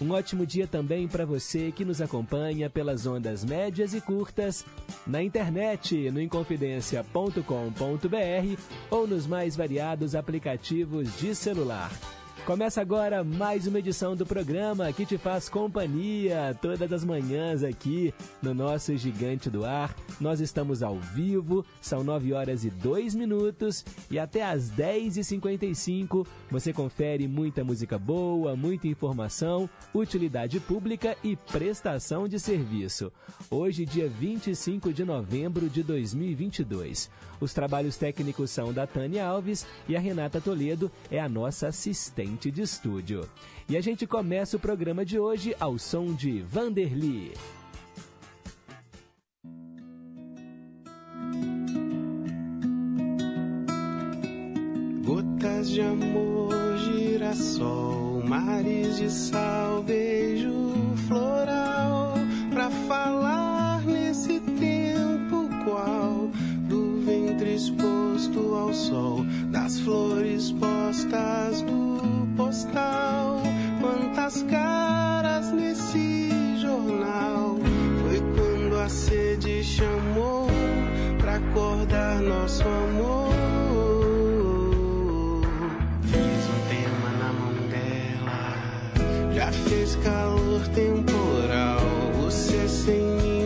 Um ótimo dia também para você que nos acompanha pelas ondas médias e curtas, na internet, no inconfidencia.com.br ou nos mais variados aplicativos de celular. Começa agora mais uma edição do programa que te faz companhia todas as manhãs aqui no nosso Gigante do Ar. Nós estamos ao vivo, são 9 horas e 2 minutos e até às 10h55 você confere muita música boa, muita informação, utilidade pública e prestação de serviço. Hoje, dia 25 de novembro de 2022. Os trabalhos técnicos são da Tânia Alves e a Renata Toledo é a nossa assistente de estúdio. E a gente começa o programa de hoje ao som de Vanderly. Gotas de amor, girassol, mares de sal, beijo floral, pra falar nesse tempo qual ventre exposto ao sol, das flores postas no postal, quantas caras nesse jornal. Foi quando a sede chamou pra acordar nosso amor. Fiz um tema na mão dela. Já fez calor temporal. Você sem mim,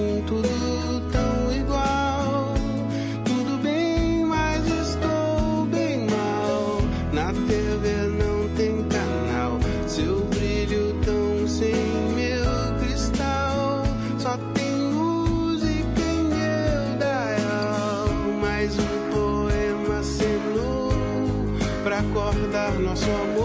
pra acordar nosso amor.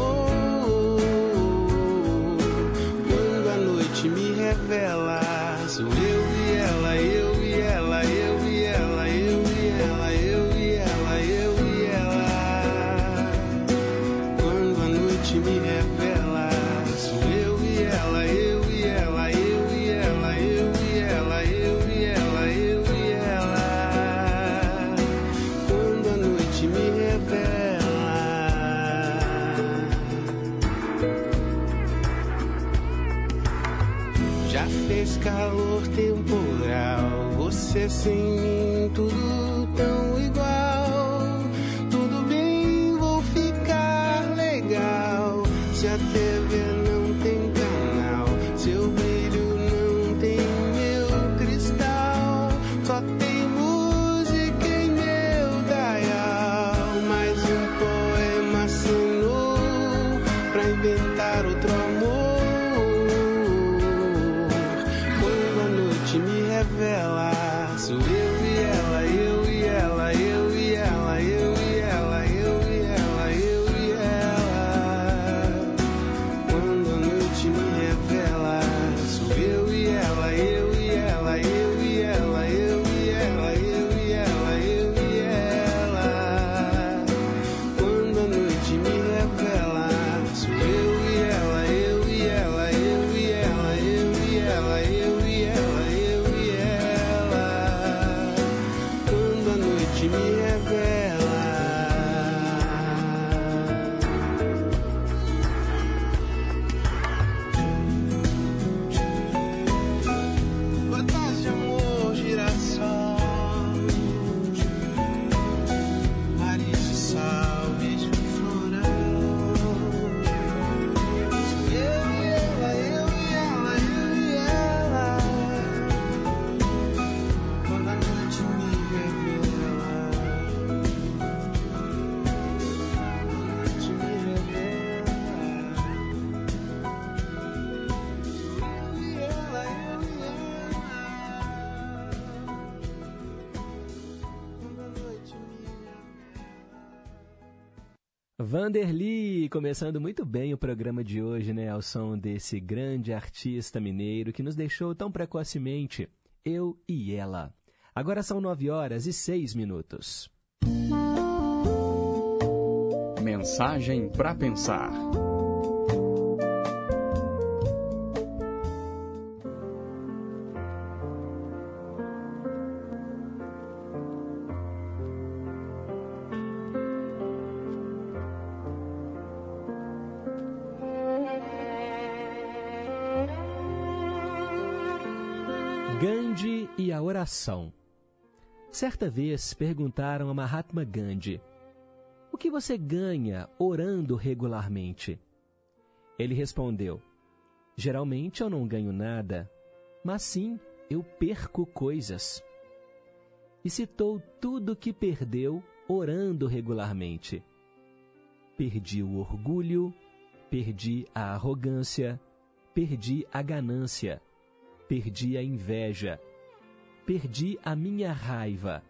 Vanderly, começando muito bem o programa de hoje, né, ao som desse grande artista mineiro que nos deixou tão precocemente, eu e ela. Agora são nove horas e seis minutos. Mensagem para pensar. E a oração. Certa vez perguntaram a Mahatma Gandhi: O que você ganha orando regularmente? Ele respondeu: Geralmente eu não ganho nada, mas sim eu perco coisas. E citou tudo que perdeu orando regularmente. Perdi o orgulho, perdi a arrogância, perdi a ganância perdi a inveja, perdi a minha raiva,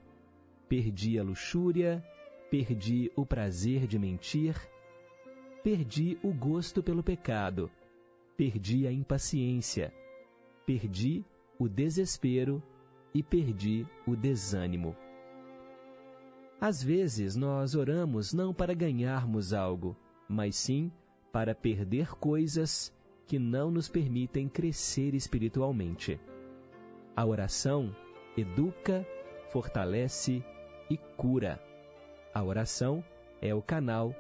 perdi a luxúria, perdi o prazer de mentir, perdi o gosto pelo pecado, perdi a impaciência, perdi o desespero e perdi o desânimo. Às vezes nós oramos não para ganharmos algo, mas sim para perder coisas que não nos permitem crescer espiritualmente. A oração educa, fortalece e cura. A oração é o canal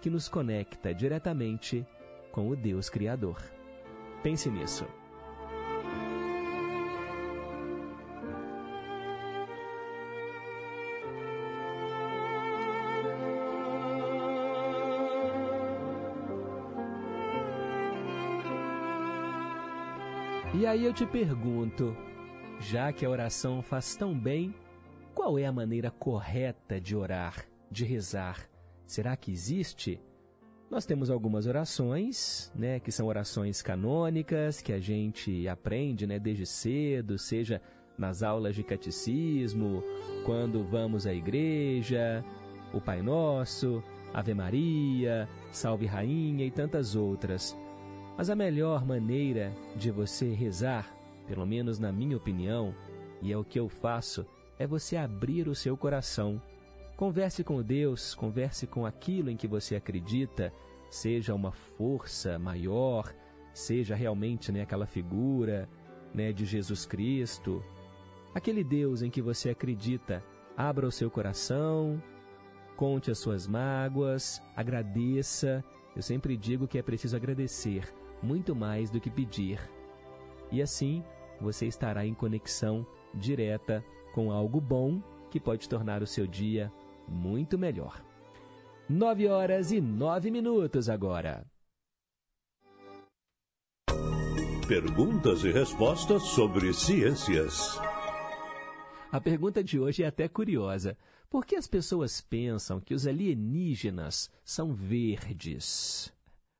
que nos conecta diretamente com o Deus Criador. Pense nisso. E aí eu te pergunto, já que a oração faz tão bem, qual é a maneira correta de orar, de rezar? Será que existe? Nós temos algumas orações, né, que são orações canônicas que a gente aprende, né, desde cedo, seja nas aulas de catecismo, quando vamos à igreja, o Pai Nosso, Ave Maria, Salve Rainha e tantas outras. Mas a melhor maneira de você rezar, pelo menos na minha opinião, e é o que eu faço, é você abrir o seu coração. Converse com Deus, converse com aquilo em que você acredita, seja uma força maior, seja realmente né, aquela figura né, de Jesus Cristo, aquele Deus em que você acredita. Abra o seu coração, conte as suas mágoas, agradeça. Eu sempre digo que é preciso agradecer muito mais do que pedir. E assim você estará em conexão direta com algo bom que pode tornar o seu dia muito melhor. Nove horas e nove minutos agora. Perguntas e respostas sobre ciências. A pergunta de hoje é até curiosa. Por que as pessoas pensam que os alienígenas são verdes?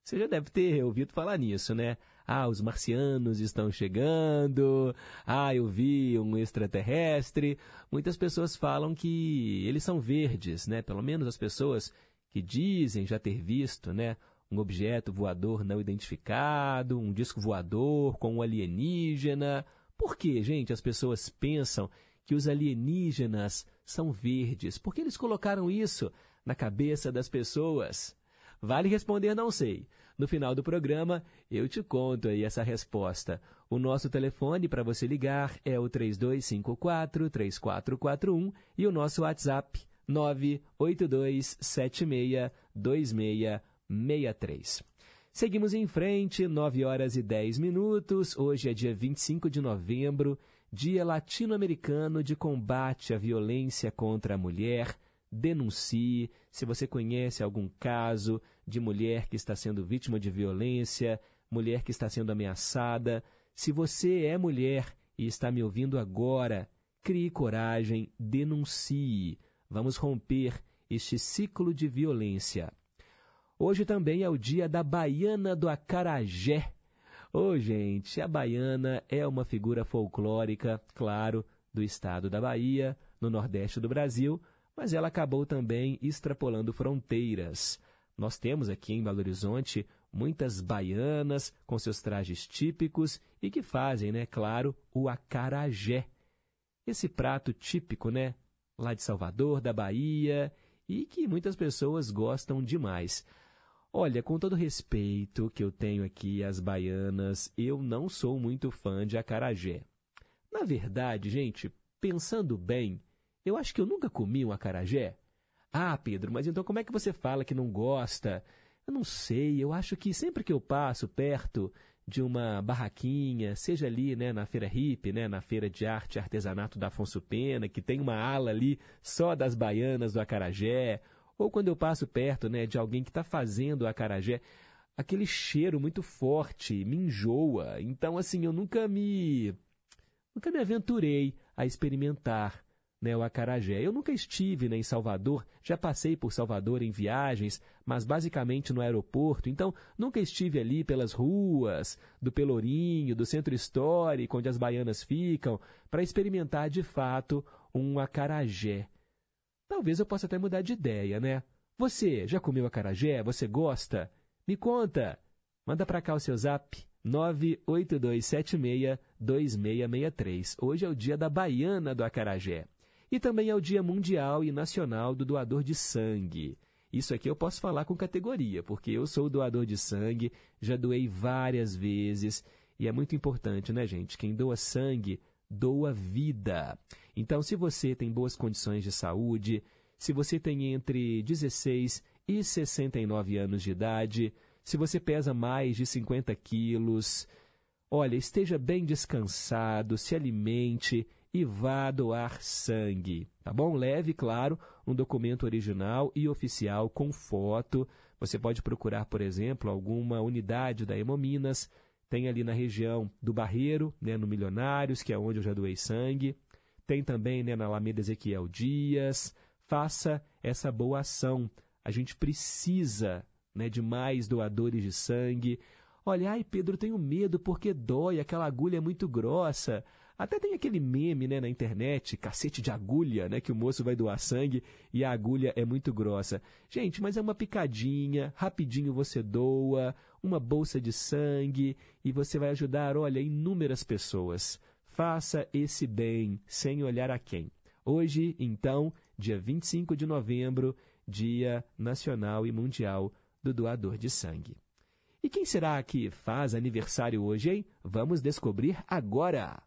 Você já deve ter ouvido falar nisso, né? Ah, os marcianos estão chegando. Ah, eu vi um extraterrestre. Muitas pessoas falam que eles são verdes, né? Pelo menos as pessoas que dizem já ter visto, né? Um objeto voador não identificado, um disco voador com um alienígena. Por que, gente, as pessoas pensam que os alienígenas são verdes? Por que eles colocaram isso na cabeça das pessoas? Vale responder não sei. No final do programa, eu te conto aí essa resposta. O nosso telefone para você ligar é o 3254-3441 e o nosso WhatsApp 982762663. Seguimos em frente, 9 horas e 10 minutos. Hoje é dia 25 de novembro, Dia Latino-Americano de Combate à Violência contra a Mulher denuncie. Se você conhece algum caso de mulher que está sendo vítima de violência, mulher que está sendo ameaçada, se você é mulher e está me ouvindo agora, crie coragem, denuncie. Vamos romper este ciclo de violência. Hoje também é o dia da Baiana do Acarajé. Ô, oh, gente, a baiana é uma figura folclórica, claro, do estado da Bahia, no nordeste do Brasil, mas ela acabou também extrapolando fronteiras. Nós temos aqui em Belo Horizonte muitas baianas com seus trajes típicos e que fazem, né, claro, o acarajé. Esse prato típico, né, lá de Salvador, da Bahia, e que muitas pessoas gostam demais. Olha, com todo respeito que eu tenho aqui às baianas, eu não sou muito fã de acarajé. Na verdade, gente, pensando bem, eu acho que eu nunca comi um acarajé. Ah, Pedro, mas então como é que você fala que não gosta? Eu não sei, eu acho que sempre que eu passo perto de uma barraquinha, seja ali né, na Feira Hip, né, na Feira de Arte e Artesanato da Afonso Pena, que tem uma ala ali só das baianas do acarajé, ou quando eu passo perto né, de alguém que está fazendo acarajé, aquele cheiro muito forte me enjoa. Então, assim, eu nunca me, nunca me aventurei a experimentar né, o acarajé. Eu nunca estive né, em Salvador, já passei por Salvador em viagens, mas basicamente no aeroporto, então nunca estive ali pelas ruas do Pelourinho, do centro histórico, onde as baianas ficam, para experimentar de fato um acarajé. Talvez eu possa até mudar de ideia, né? Você já comeu acarajé? Você gosta? Me conta! Manda para cá o seu zap 982762663. Hoje é o dia da baiana do acarajé. E também é o Dia Mundial e Nacional do Doador de Sangue. Isso aqui eu posso falar com categoria, porque eu sou doador de sangue, já doei várias vezes. E é muito importante, né, gente? Quem doa sangue, doa vida. Então, se você tem boas condições de saúde, se você tem entre 16 e 69 anos de idade, se você pesa mais de 50 quilos, olha, esteja bem descansado, se alimente e vá doar sangue, tá bom? Leve, claro, um documento original e oficial com foto. Você pode procurar, por exemplo, alguma unidade da Hemominas, tem ali na região do Barreiro, né, no Milionários, que é onde eu já doei sangue. Tem também né, na Alameda Ezequiel Dias. Faça essa boa ação. A gente precisa né, de mais doadores de sangue. Olha, ai Pedro, tenho medo porque dói, aquela agulha é muito grossa. Até tem aquele meme né, na internet, cacete de agulha, né, que o moço vai doar sangue e a agulha é muito grossa. Gente, mas é uma picadinha, rapidinho você doa, uma bolsa de sangue e você vai ajudar, olha, inúmeras pessoas. Faça esse bem sem olhar a quem. Hoje, então, dia 25 de novembro, Dia Nacional e Mundial do Doador de Sangue. E quem será que faz aniversário hoje, hein? Vamos descobrir agora!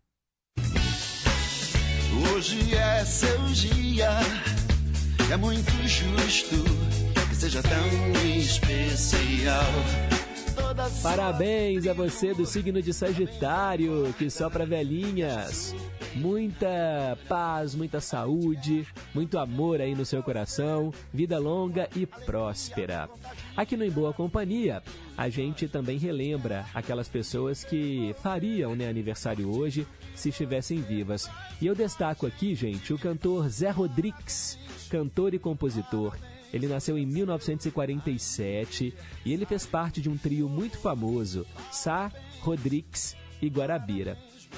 Hoje é seu dia, é muito justo que seja tão especial. Parabéns a você do signo de Sagitário, que só para velhinhas. Muita paz, muita saúde, muito amor aí no seu coração, vida longa e próspera. Aqui no Em Boa Companhia, a gente também relembra aquelas pessoas que fariam né, aniversário hoje se estivessem vivas. E eu destaco aqui, gente, o cantor Zé Rodrigues, cantor e compositor. Ele nasceu em 1947 e ele fez parte de um trio muito famoso, Sá, Rodrigues e Guarabira.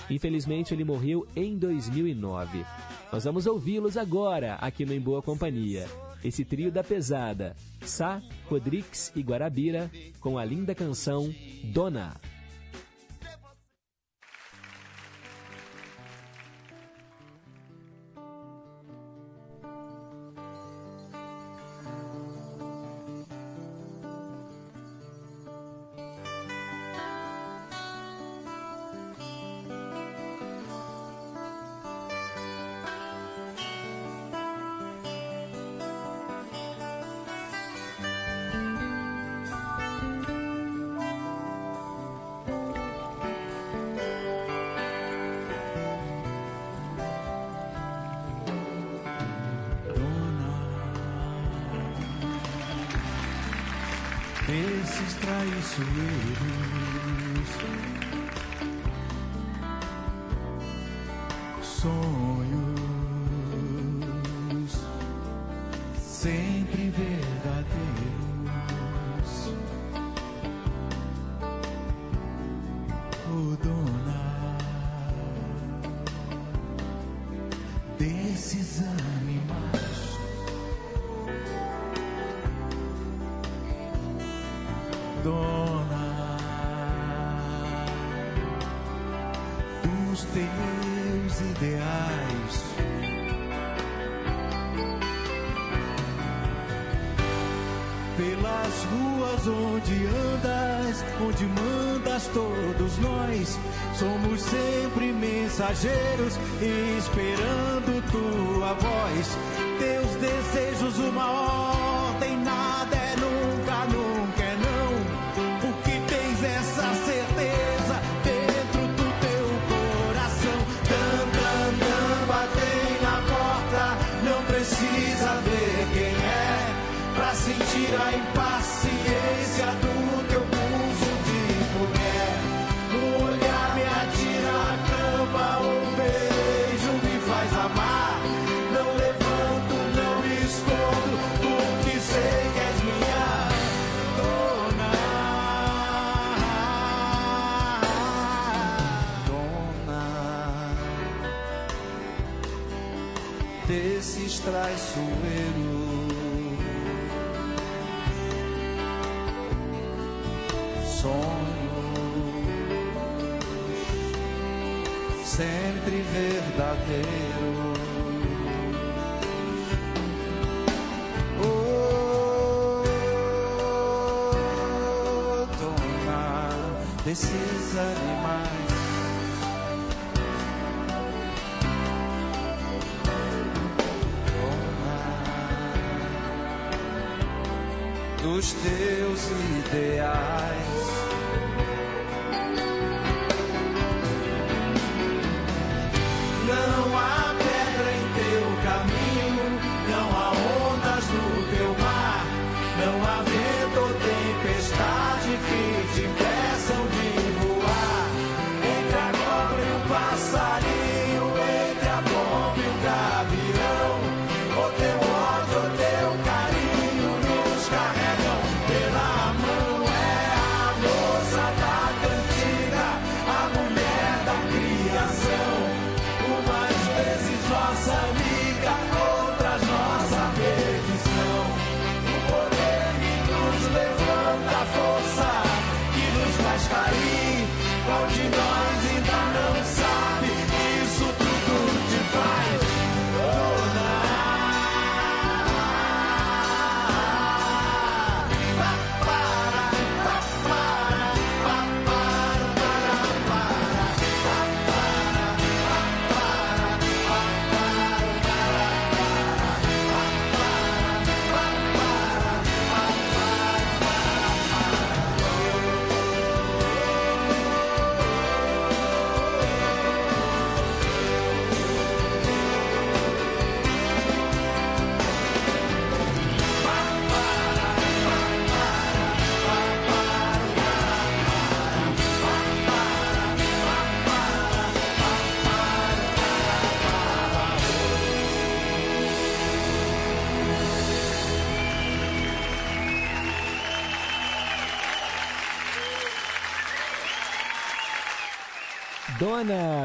Infelizmente, ele morreu em 2009. Nós vamos ouvi-los agora aqui no Em Boa Companhia. Esse trio da pesada, Sá, Rodrigues e Guarabira, com a linda canção Dona. Esses traiçoeiros.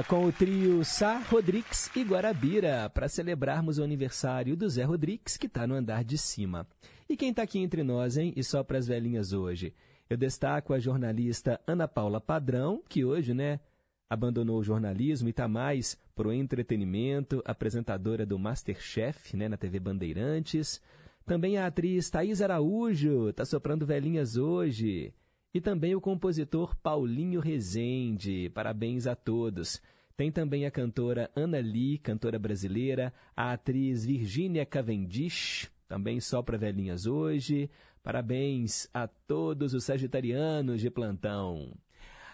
Com o trio Sá, Rodrigues e Guarabira, para celebrarmos o aniversário do Zé Rodrigues, que está no andar de cima. E quem está aqui entre nós, hein? E só para as velhinhas hoje. Eu destaco a jornalista Ana Paula Padrão, que hoje, né, abandonou o jornalismo e está mais pro entretenimento, apresentadora do Masterchef, né, na TV Bandeirantes. Também a atriz Thaís Araújo, está soprando velhinhas hoje. E também o compositor Paulinho Rezende. Parabéns a todos. Tem também a cantora Ana Lee, cantora brasileira, a atriz Virginia Cavendish, também só para velhinhas hoje. Parabéns a todos os sagitarianos de plantão.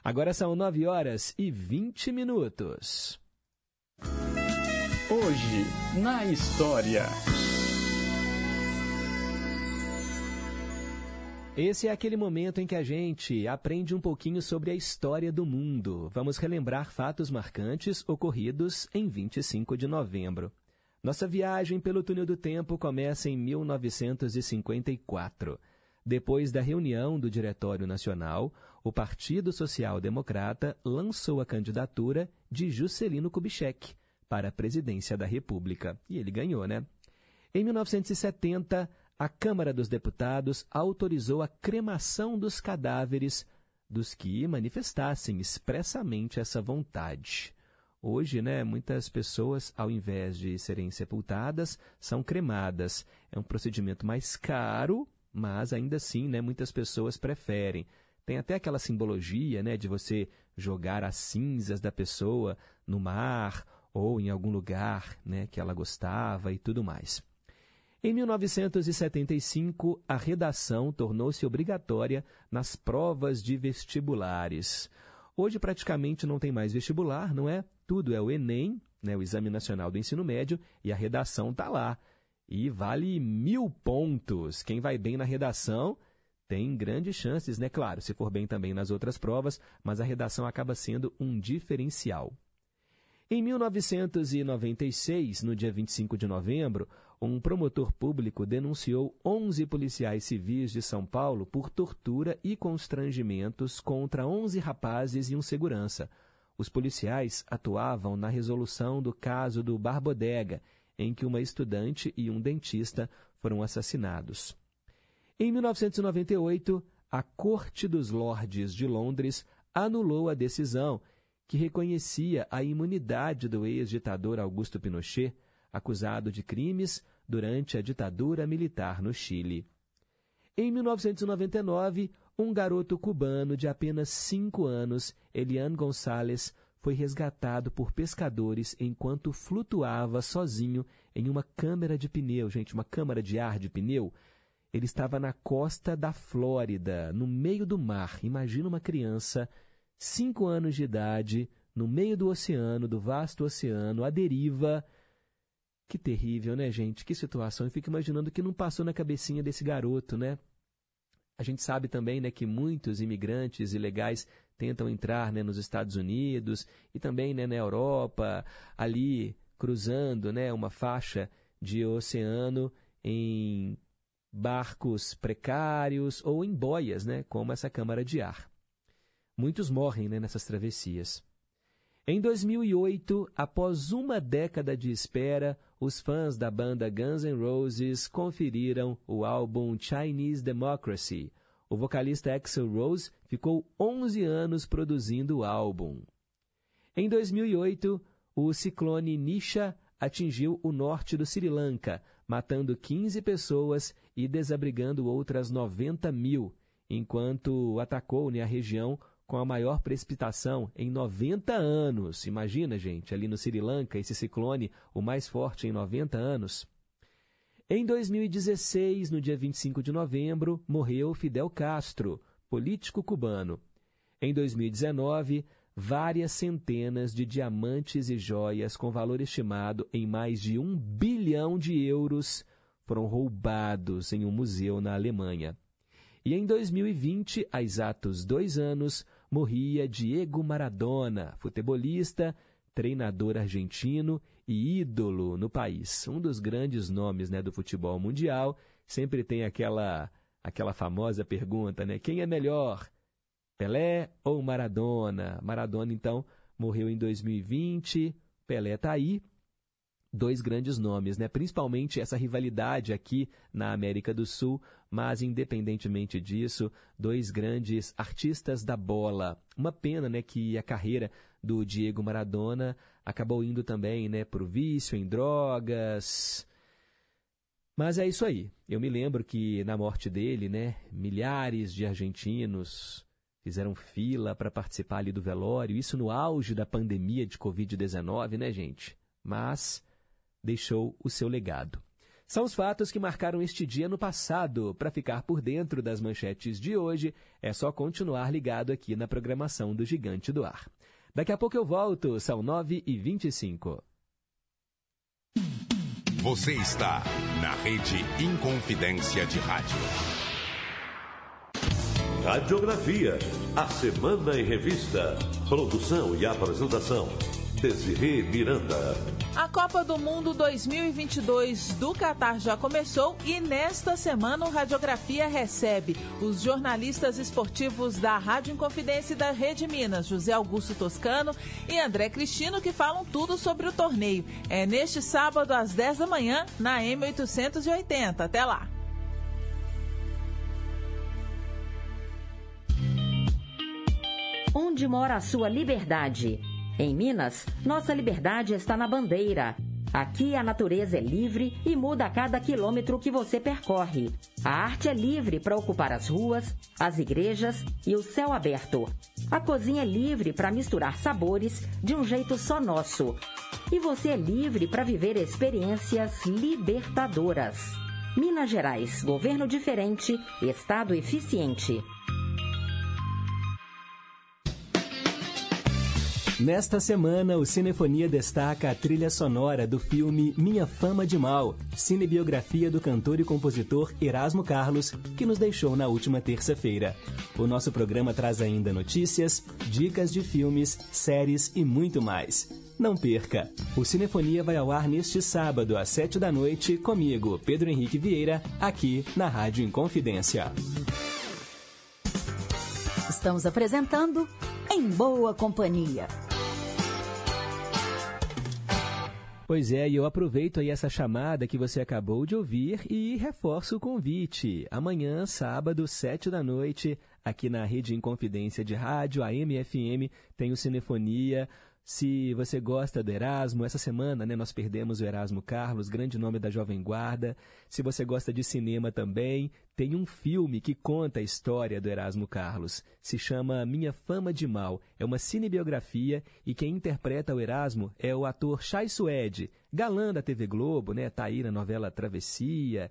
Agora são 9 horas e 20 minutos. Hoje, na história. Esse é aquele momento em que a gente aprende um pouquinho sobre a história do mundo. Vamos relembrar fatos marcantes ocorridos em 25 de novembro. Nossa viagem pelo túnel do tempo começa em 1954. Depois da reunião do Diretório Nacional, o Partido Social Democrata lançou a candidatura de Juscelino Kubitschek para a presidência da República. E ele ganhou, né? Em 1970, a Câmara dos Deputados autorizou a cremação dos cadáveres dos que manifestassem expressamente essa vontade. Hoje, né, muitas pessoas, ao invés de serem sepultadas, são cremadas. É um procedimento mais caro, mas ainda assim, né, muitas pessoas preferem. Tem até aquela simbologia, né, de você jogar as cinzas da pessoa no mar ou em algum lugar, né, que ela gostava e tudo mais. Em 1975, a redação tornou-se obrigatória nas provas de vestibulares. Hoje praticamente não tem mais vestibular, não é? Tudo é o Enem, né, o Exame Nacional do Ensino Médio, e a redação está lá. E vale mil pontos. Quem vai bem na redação tem grandes chances, né? Claro, se for bem também nas outras provas, mas a redação acaba sendo um diferencial. Em 1996, no dia 25 de novembro, um promotor público denunciou 11 policiais civis de São Paulo por tortura e constrangimentos contra 11 rapazes e um segurança. Os policiais atuavam na resolução do caso do Barbodega, em que uma estudante e um dentista foram assassinados. Em 1998, a Corte dos Lordes de Londres anulou a decisão que reconhecia a imunidade do ex-ditador Augusto Pinochet acusado de crimes durante a ditadura militar no Chile. Em 1999, um garoto cubano de apenas cinco anos, Elian Gonçalves, foi resgatado por pescadores enquanto flutuava sozinho em uma câmara de pneu, gente, uma câmara de ar de pneu. Ele estava na costa da Flórida, no meio do mar. Imagina uma criança, cinco anos de idade, no meio do oceano, do vasto oceano, à deriva, que terrível, né, gente? Que situação. Eu fico imaginando que não passou na cabecinha desse garoto, né? A gente sabe também né, que muitos imigrantes ilegais tentam entrar né, nos Estados Unidos e também né, na Europa, ali cruzando né, uma faixa de oceano em barcos precários ou em boias, né, como essa câmara de ar. Muitos morrem né, nessas travessias. Em 2008, após uma década de espera, os fãs da banda Guns N' Roses conferiram o álbum Chinese Democracy. O vocalista Axel Rose ficou 11 anos produzindo o álbum. Em 2008, o ciclone Nisha atingiu o norte do Sri Lanka, matando 15 pessoas e desabrigando outras 90 mil, enquanto atacou né, a região com a maior precipitação em 90 anos. Imagina, gente, ali no Sri Lanka, esse ciclone, o mais forte em 90 anos. Em 2016, no dia 25 de novembro, morreu Fidel Castro, político cubano. Em 2019, várias centenas de diamantes e joias com valor estimado em mais de um bilhão de euros foram roubados em um museu na Alemanha. E em 2020, há exatos dois anos, morria Diego Maradona, futebolista, treinador argentino e ídolo no país. Um dos grandes nomes né, do futebol mundial. Sempre tem aquela, aquela famosa pergunta, né? Quem é melhor, Pelé ou Maradona? Maradona, então, morreu em 2020. Pelé está aí, dois grandes nomes, né? Principalmente essa rivalidade aqui na América do Sul, mas independentemente disso, dois grandes artistas da bola. Uma pena, né, que a carreira do Diego Maradona acabou indo também, né, o vício em drogas. Mas é isso aí. Eu me lembro que na morte dele, né, milhares de argentinos fizeram fila para participar ali do velório, isso no auge da pandemia de Covid-19, né, gente? Mas deixou o seu legado. São os fatos que marcaram este dia no passado. Para ficar por dentro das manchetes de hoje, é só continuar ligado aqui na programação do Gigante do Ar. Daqui a pouco eu volto, são 9h25. Você está na Rede Inconfidência de Rádio. Radiografia, a Semana em Revista. Produção e apresentação, Desirê Miranda. A Copa do Mundo 2022 do Catar já começou e nesta semana o Radiografia recebe os jornalistas esportivos da Rádio Inconfidência e da Rede Minas, José Augusto Toscano e André Cristino, que falam tudo sobre o torneio. É neste sábado às 10 da manhã na M880. Até lá! Onde mora a sua liberdade? Em Minas, nossa liberdade está na bandeira. Aqui a natureza é livre e muda a cada quilômetro que você percorre. A arte é livre para ocupar as ruas, as igrejas e o céu aberto. A cozinha é livre para misturar sabores de um jeito só nosso. E você é livre para viver experiências libertadoras. Minas Gerais, governo diferente, estado eficiente. Nesta semana, o Cinefonia destaca a trilha sonora do filme Minha Fama de Mal, cinebiografia do cantor e compositor Erasmo Carlos, que nos deixou na última terça-feira. O nosso programa traz ainda notícias, dicas de filmes, séries e muito mais. Não perca! O Cinefonia vai ao ar neste sábado, às sete da noite, comigo, Pedro Henrique Vieira, aqui na Rádio Inconfidência. Estamos apresentando Em Boa Companhia. Pois é, e eu aproveito aí essa chamada que você acabou de ouvir e reforço o convite. Amanhã, sábado, sete da noite, aqui na Rede Inconfidência de Rádio, a MFM, tem o Cinefonia se você gosta do Erasmo, essa semana né, nós perdemos o Erasmo Carlos, grande nome da Jovem Guarda. Se você gosta de cinema também, tem um filme que conta a história do Erasmo Carlos. Se chama Minha Fama de Mal. É uma cinebiografia e quem interpreta o Erasmo é o ator Chay Suede, galã da TV Globo, né? Tá aí na novela Travessia.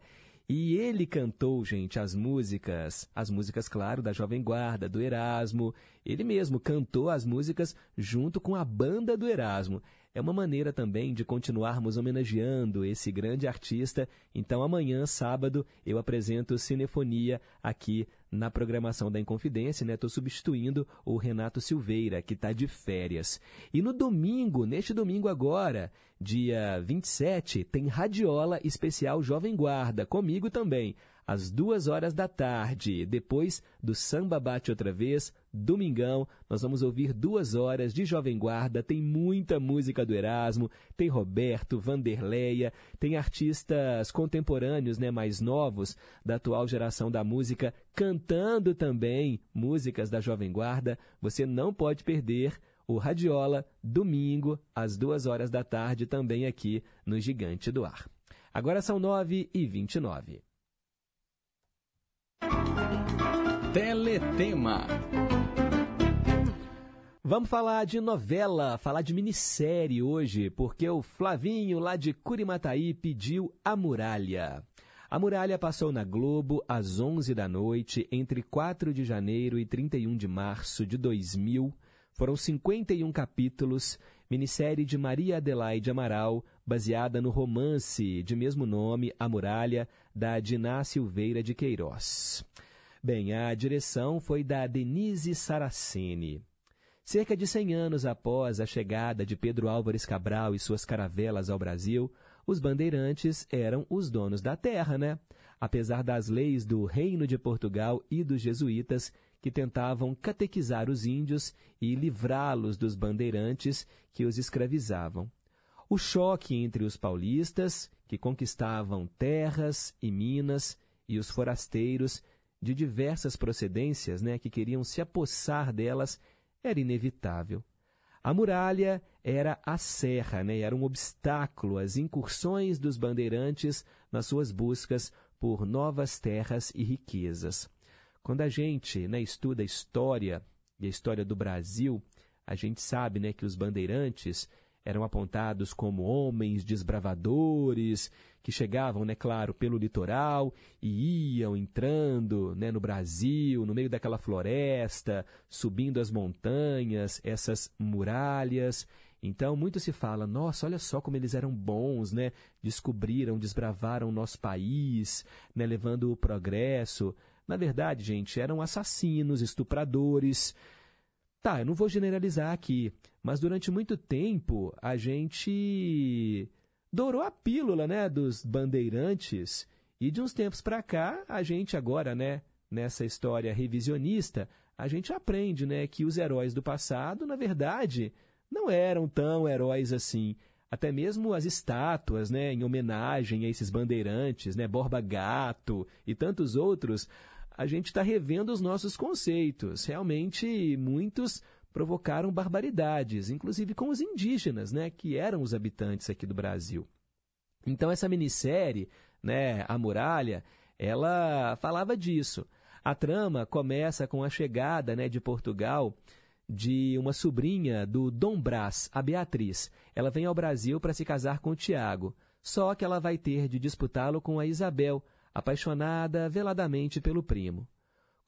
E ele cantou, gente, as músicas, as músicas, claro, da Jovem Guarda, do Erasmo. Ele mesmo cantou as músicas junto com a banda do Erasmo. É uma maneira também de continuarmos homenageando esse grande artista. Então, amanhã, sábado, eu apresento Cinefonia aqui na programação da Inconfidência, né? Estou substituindo o Renato Silveira, que está de férias. E no domingo, neste domingo agora, dia 27, tem Radiola Especial Jovem Guarda, comigo também às duas horas da tarde. Depois do Samba Bate Outra Vez, domingão, nós vamos ouvir duas horas de Jovem Guarda. Tem muita música do Erasmo, tem Roberto, Vanderleia, tem artistas contemporâneos, né, mais novos, da atual geração da música, cantando também músicas da Jovem Guarda. Você não pode perder o Radiola, domingo, às duas horas da tarde, também aqui no Gigante do Ar. Agora são nove e vinte e nove. Teletema. Vamos falar de novela, falar de minissérie hoje, porque o Flavinho, lá de Curimataí, pediu A Muralha. A Muralha passou na Globo às 11 da noite, entre 4 de janeiro e 31 de março de 2000. Foram 51 capítulos, minissérie de Maria Adelaide Amaral, baseada no romance de mesmo nome, A Muralha, da Diná Silveira de Queiroz. Bem, a direção foi da Denise Saraceni. Cerca de 100 anos após a chegada de Pedro Álvares Cabral e suas caravelas ao Brasil, os bandeirantes eram os donos da terra, né? Apesar das leis do Reino de Portugal e dos jesuítas, que tentavam catequizar os índios e livrá-los dos bandeirantes que os escravizavam. O choque entre os paulistas, que conquistavam terras e minas, e os forasteiros, de diversas procedências né, que queriam se apossar delas era inevitável. A muralha era a serra, né, era um obstáculo às incursões dos bandeirantes nas suas buscas por novas terras e riquezas. Quando a gente né, estuda a história e a história do Brasil, a gente sabe né, que os bandeirantes eram apontados como homens desbravadores que chegavam, né, claro, pelo litoral e iam entrando, né, no Brasil, no meio daquela floresta, subindo as montanhas, essas muralhas. Então, muito se fala, nossa, olha só como eles eram bons, né? Descobriram, desbravaram o nosso país, né, levando o progresso. Na verdade, gente, eram assassinos, estupradores. Tá, eu não vou generalizar aqui, mas durante muito tempo a gente dourou a pílula, né, dos bandeirantes. E de uns tempos para cá, a gente agora, né, nessa história revisionista, a gente aprende, né, que os heróis do passado, na verdade, não eram tão heróis assim. Até mesmo as estátuas, né, em homenagem a esses bandeirantes, né, Borba Gato e tantos outros, a gente está revendo os nossos conceitos. Realmente, muitos provocaram barbaridades, inclusive com os indígenas, né, que eram os habitantes aqui do Brasil. Então essa minissérie, né, A Muralha, ela falava disso. A trama começa com a chegada, né, de Portugal de uma sobrinha do Dom Brás, a Beatriz. Ela vem ao Brasil para se casar com o Tiago, só que ela vai ter de disputá-lo com a Isabel, apaixonada veladamente pelo primo.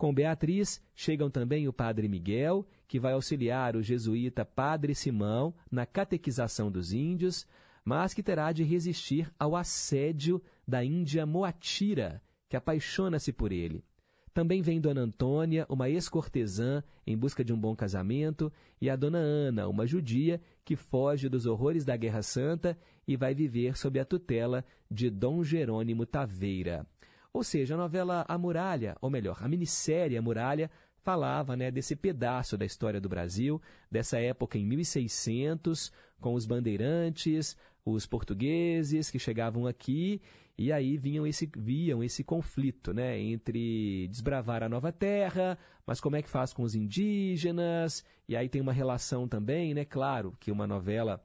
Com Beatriz chegam também o padre Miguel, que vai auxiliar o jesuíta Padre Simão na catequização dos índios, mas que terá de resistir ao assédio da Índia Moatira, que apaixona-se por ele. Também vem Dona Antônia, uma ex-cortesã em busca de um bom casamento, e a Dona Ana, uma judia que foge dos horrores da Guerra Santa e vai viver sob a tutela de Dom Jerônimo Taveira. Ou seja, a novela A Muralha, ou melhor, a minissérie A Muralha, falava né, desse pedaço da história do Brasil, dessa época em 1600, com os bandeirantes, os portugueses que chegavam aqui e aí vinham esse, viam esse conflito né, entre desbravar a nova terra, mas como é que faz com os indígenas? E aí tem uma relação também, né? Claro que uma novela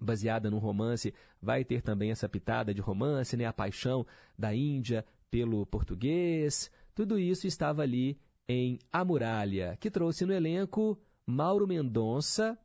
baseada num romance vai ter também essa pitada de romance, né? A paixão da Índia pelo português. Tudo isso estava ali em A Muralha, que trouxe no elenco Mauro Mendonça,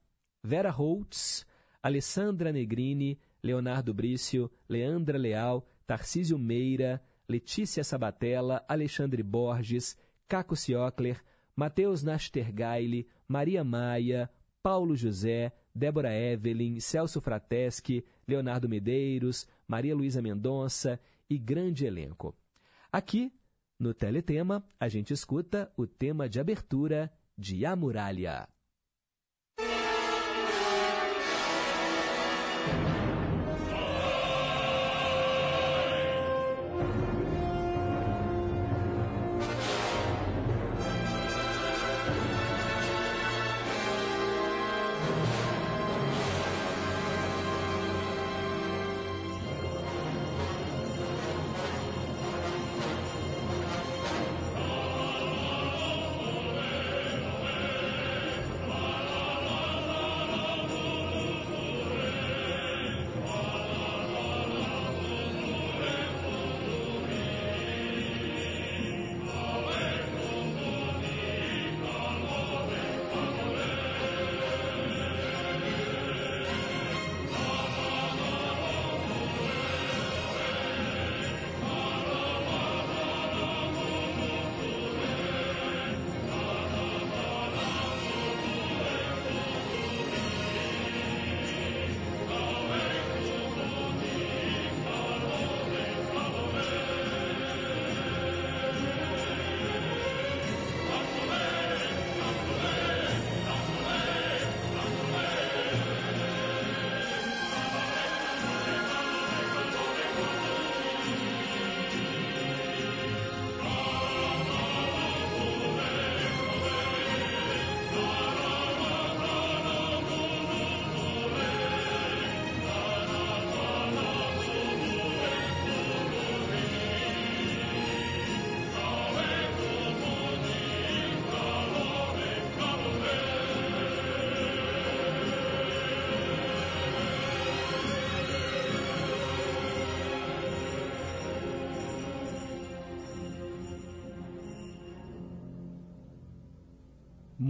Vera Holtz, Alessandra Negrini, Leonardo Brício, Leandra Leal, Tarcísio Meira, Letícia Sabatella, Alexandre Borges, Caco Ciocler, Matheus Nastergaile, Maria Maia, Paulo José, Débora Evelyn, Celso Frateschi, Leonardo Medeiros, Maria Luísa Mendonça e grande elenco. Aqui, no Teletema, a gente escuta o tema de abertura de A Muralha.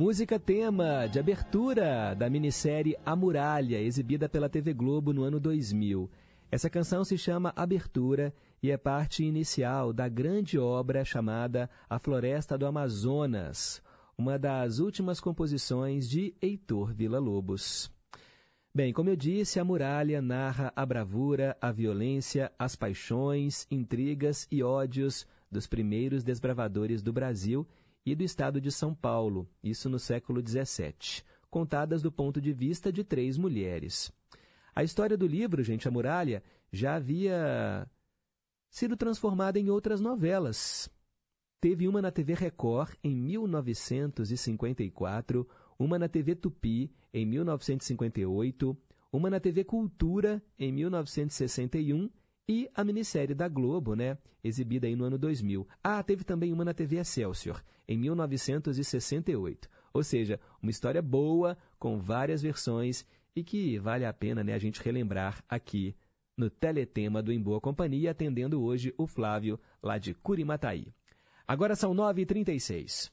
Música tema de abertura da minissérie A Muralha, exibida pela TV Globo no ano 2000. Essa canção se chama Abertura e é parte inicial da grande obra chamada A Floresta do Amazonas, uma das últimas composições de Heitor Villa-Lobos. Bem, como eu disse, a muralha narra a bravura, a violência, as paixões, intrigas e ódios dos primeiros desbravadores do Brasil e do estado de São Paulo, isso no século XVII, contadas do ponto de vista de três mulheres. A história do livro, Gente a Muralha, já havia sido transformada em outras novelas. Teve uma na TV Record em 1954, uma na TV Tupi em 1958, uma na TV Cultura em 1961 e a minissérie da Globo, né, exibida aí no ano 2000. Ah, teve também uma na TV Excelsior, em 1968. Ou seja, uma história boa, com várias versões e que vale a pena né, a gente relembrar aqui no Teletema do Em Boa Companhia, atendendo hoje o Flávio, lá de Curimataí. Agora são 9h36.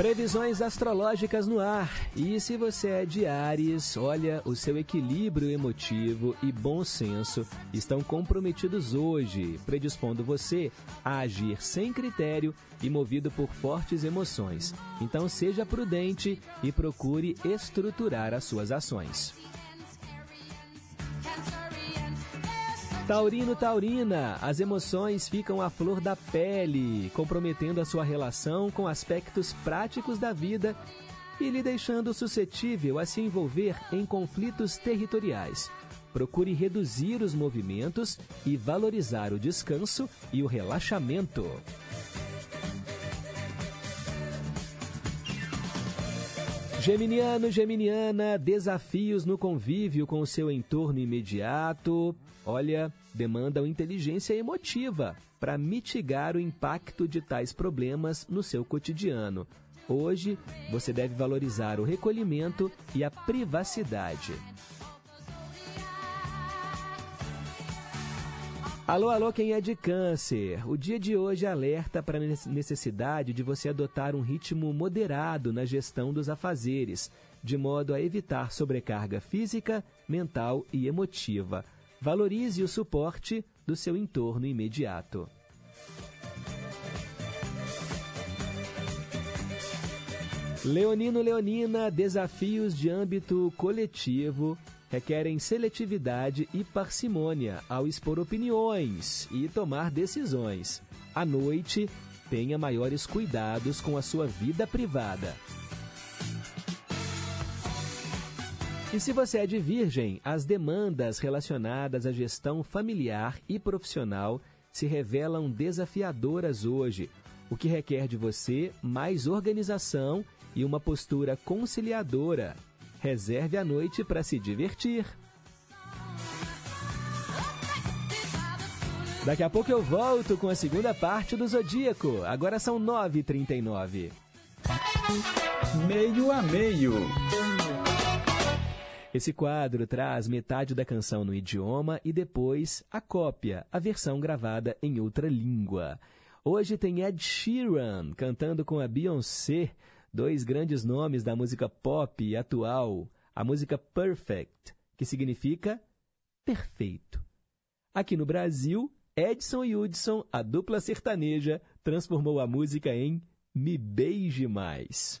Previsões astrológicas no ar. E se você é de Ares, olha, o seu equilíbrio emotivo e bom senso estão comprometidos hoje, predispondo você a agir sem critério e movido por fortes emoções. Então seja prudente e procure estruturar as suas ações. Taurino Taurina, as emoções ficam à flor da pele, comprometendo a sua relação com aspectos práticos da vida e lhe deixando suscetível a se envolver em conflitos territoriais. Procure reduzir os movimentos e valorizar o descanso e o relaxamento. Geminiano, Geminiana, desafios no convívio com o seu entorno imediato. Olha, demandam inteligência emotiva para mitigar o impacto de tais problemas no seu cotidiano. Hoje, você deve valorizar o recolhimento e a privacidade. Alô, alô, quem é de câncer? O dia de hoje alerta para a necessidade de você adotar um ritmo moderado na gestão dos afazeres, de modo a evitar sobrecarga física, mental e emotiva. Valorize o suporte do seu entorno imediato. Leonino Leonina, desafios de âmbito coletivo requerem seletividade e parcimônia ao expor opiniões e tomar decisões. À noite, tenha maiores cuidados com a sua vida privada. E se você é de virgem, as demandas relacionadas à gestão familiar e profissional se revelam desafiadoras hoje, o que requer de você mais organização e uma postura conciliadora. Reserve a noite para se divertir. Daqui a pouco eu volto com a segunda parte do Zodíaco. Agora são 9h39. Meio a meio. Esse quadro traz metade da canção no idioma e depois a cópia, a versão gravada em outra língua. Hoje tem Ed Sheeran cantando com a Beyoncé, dois grandes nomes da música pop atual, a música Perfect, que significa perfeito. Aqui no Brasil, Edson e Hudson, a dupla sertaneja, transformou a música em Me Beije Mais.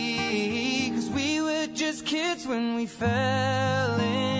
kids when we fell in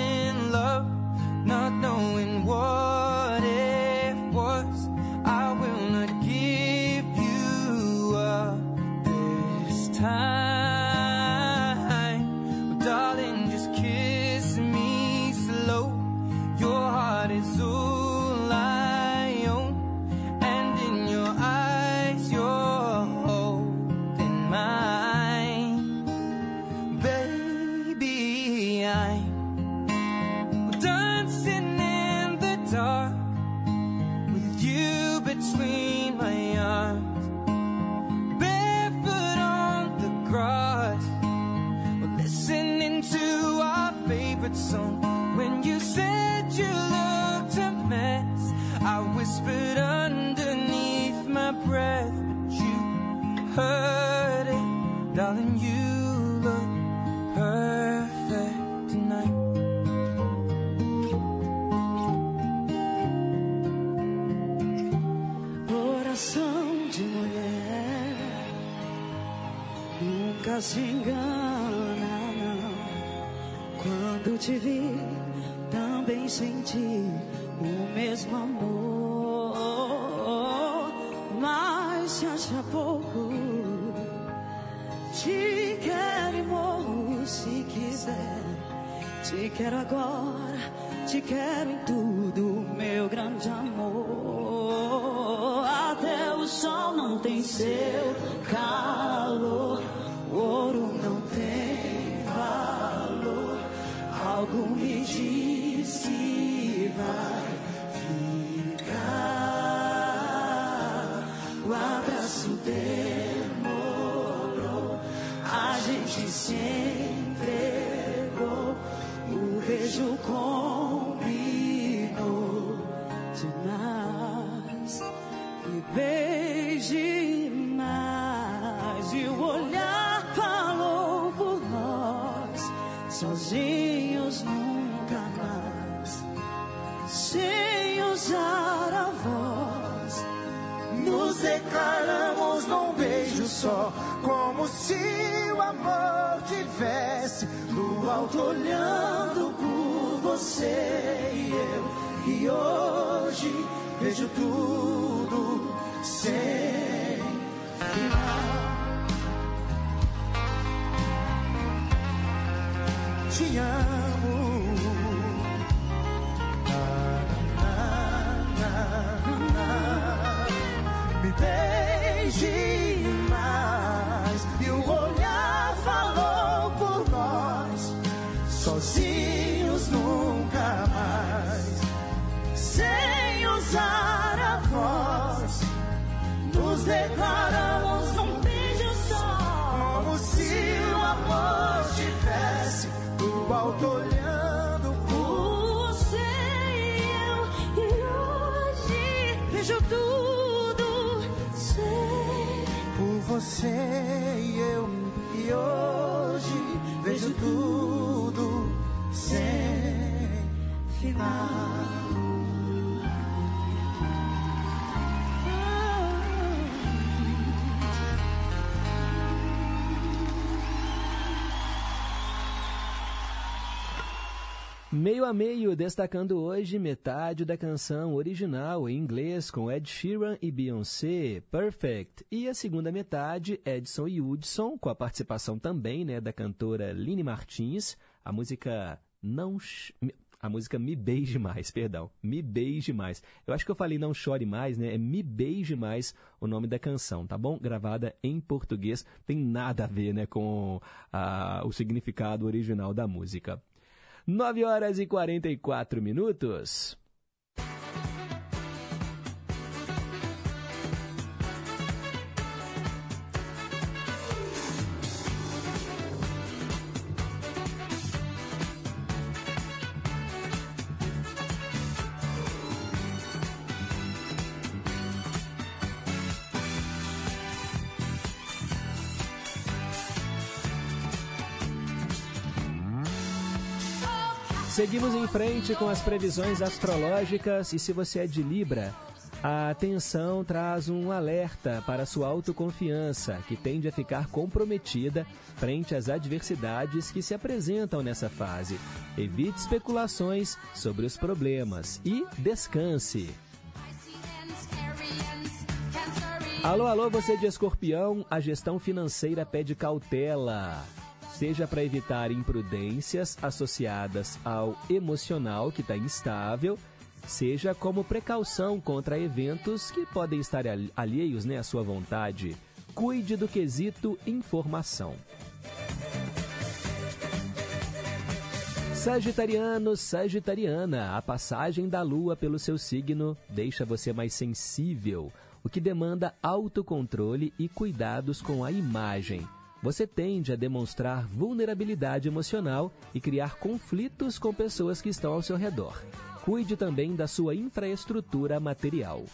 Meio a meio, destacando hoje metade da canção original em inglês com Ed Sheeran e Beyoncé, Perfect. E a segunda metade, Edson e Hudson, com a participação também né, da cantora Line Martins, a música Não... A música Me Beije Mais, perdão. Me Beije Mais. Eu acho que eu falei Não Chore Mais, né? É Me Beije Mais o nome da canção, tá bom? Gravada em português. Tem nada a ver, né, com o significado original da música. 9 horas e 44 minutos. Seguimos em frente com as previsões astrológicas e se você é de Libra, a atenção traz um alerta para sua autoconfiança, que tende a ficar comprometida frente às adversidades que se apresentam nessa fase. Evite especulações sobre os problemas e descanse. Alô, alô, você de escorpião, a gestão financeira pede cautela. Seja para evitar imprudências associadas ao emocional que está instável, seja como precaução contra eventos que podem estar al- alheios né, à sua vontade. Cuide do quesito informação. Sagitariano, Sagitariana, a passagem da lua pelo seu signo deixa você mais sensível, o que demanda autocontrole e cuidados com a imagem. Você tende a demonstrar vulnerabilidade emocional e criar conflitos com pessoas que estão ao seu redor. Cuide também da sua infraestrutura material.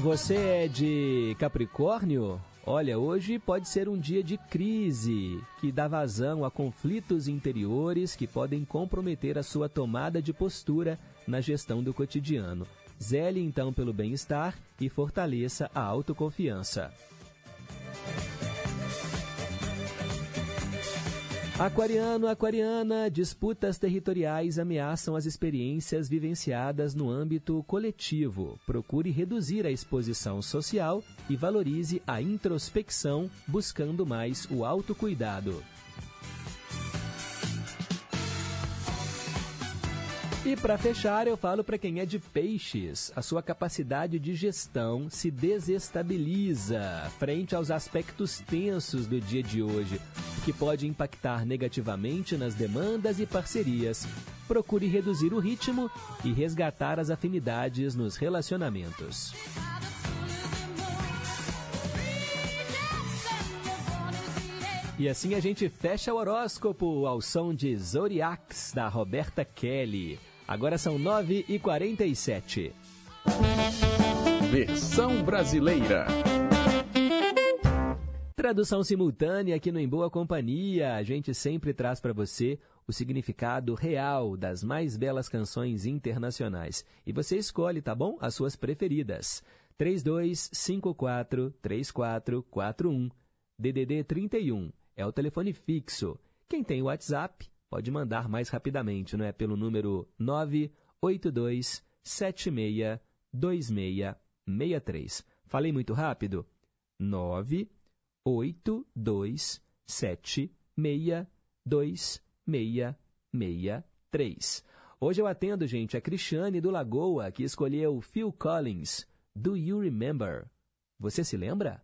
Você é de Capricórnio? Olha, hoje pode ser um dia de crise, que dá vazão a conflitos interiores que podem comprometer a sua tomada de postura na gestão do cotidiano. Zele então pelo bem-estar e fortaleça a autoconfiança. Aquariano, aquariana, disputas territoriais ameaçam as experiências vivenciadas no âmbito coletivo. Procure reduzir a exposição social e valorize a introspecção, buscando mais o autocuidado. E para fechar, eu falo para quem é de peixes, a sua capacidade de gestão se desestabiliza frente aos aspectos tensos do dia de hoje, que pode impactar negativamente nas demandas e parcerias. Procure reduzir o ritmo e resgatar as afinidades nos relacionamentos. E assim a gente fecha o horóscopo ao som de Zodiacs da Roberta Kelly. Agora são 9h47. Versão brasileira. Tradução simultânea aqui no Em Boa Companhia. A gente sempre traz para você o significado real das mais belas canções internacionais. E você escolhe, tá bom? As suas preferidas. 3254 3441. DDD 31 é o telefone fixo. Quem tem WhatsApp pode mandar mais rapidamente, não é? Pelo número 982762663. Falei muito rápido? 982762663. Hoje eu atendo, gente, a Cristiane do Lagoa, que escolheu Phil Collins. Do You Remember? Você se lembra?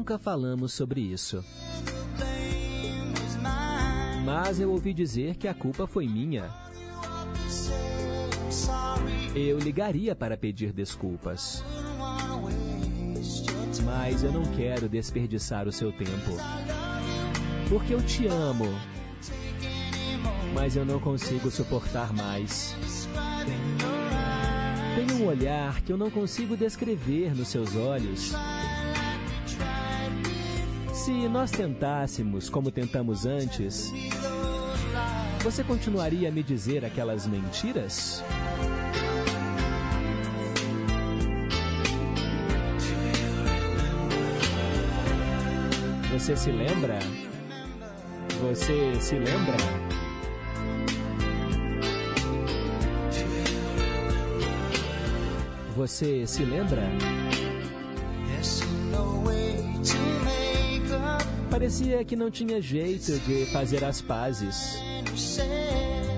Nunca falamos sobre isso. Mas eu ouvi dizer que a culpa foi minha. Eu ligaria para pedir desculpas. Mas eu não quero desperdiçar o seu tempo. Porque eu te amo. Mas eu não consigo suportar mais. Tem um olhar que eu não consigo descrever nos seus olhos. Se nós tentássemos como tentamos antes, você continuaria a me dizer aquelas mentiras? Você se lembra? Você se lembra? Você se lembra? Parecia que não tinha jeito de fazer as pazes.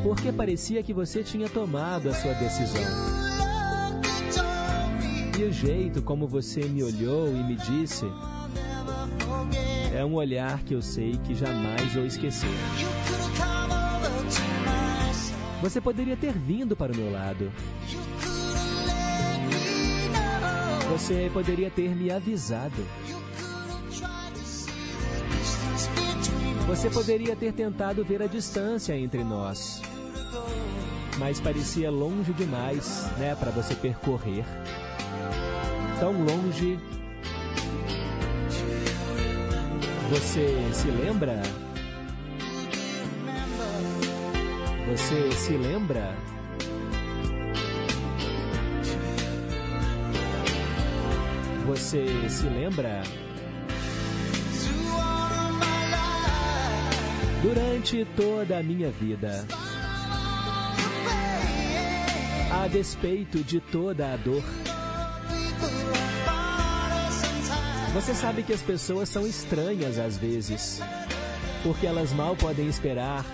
Porque parecia que você tinha tomado a sua decisão. E o jeito como você me olhou e me disse é um olhar que eu sei que jamais vou esquecer. Você poderia ter vindo para o meu lado. Você poderia ter me avisado. Você poderia ter tentado ver a distância entre nós. Mas parecia longe demais, né, para você percorrer. Tão longe. Você se lembra? Você se lembra? Você se lembra? Durante toda a minha vida, a despeito de toda a dor, você sabe que as pessoas são estranhas às vezes, porque elas mal podem esperar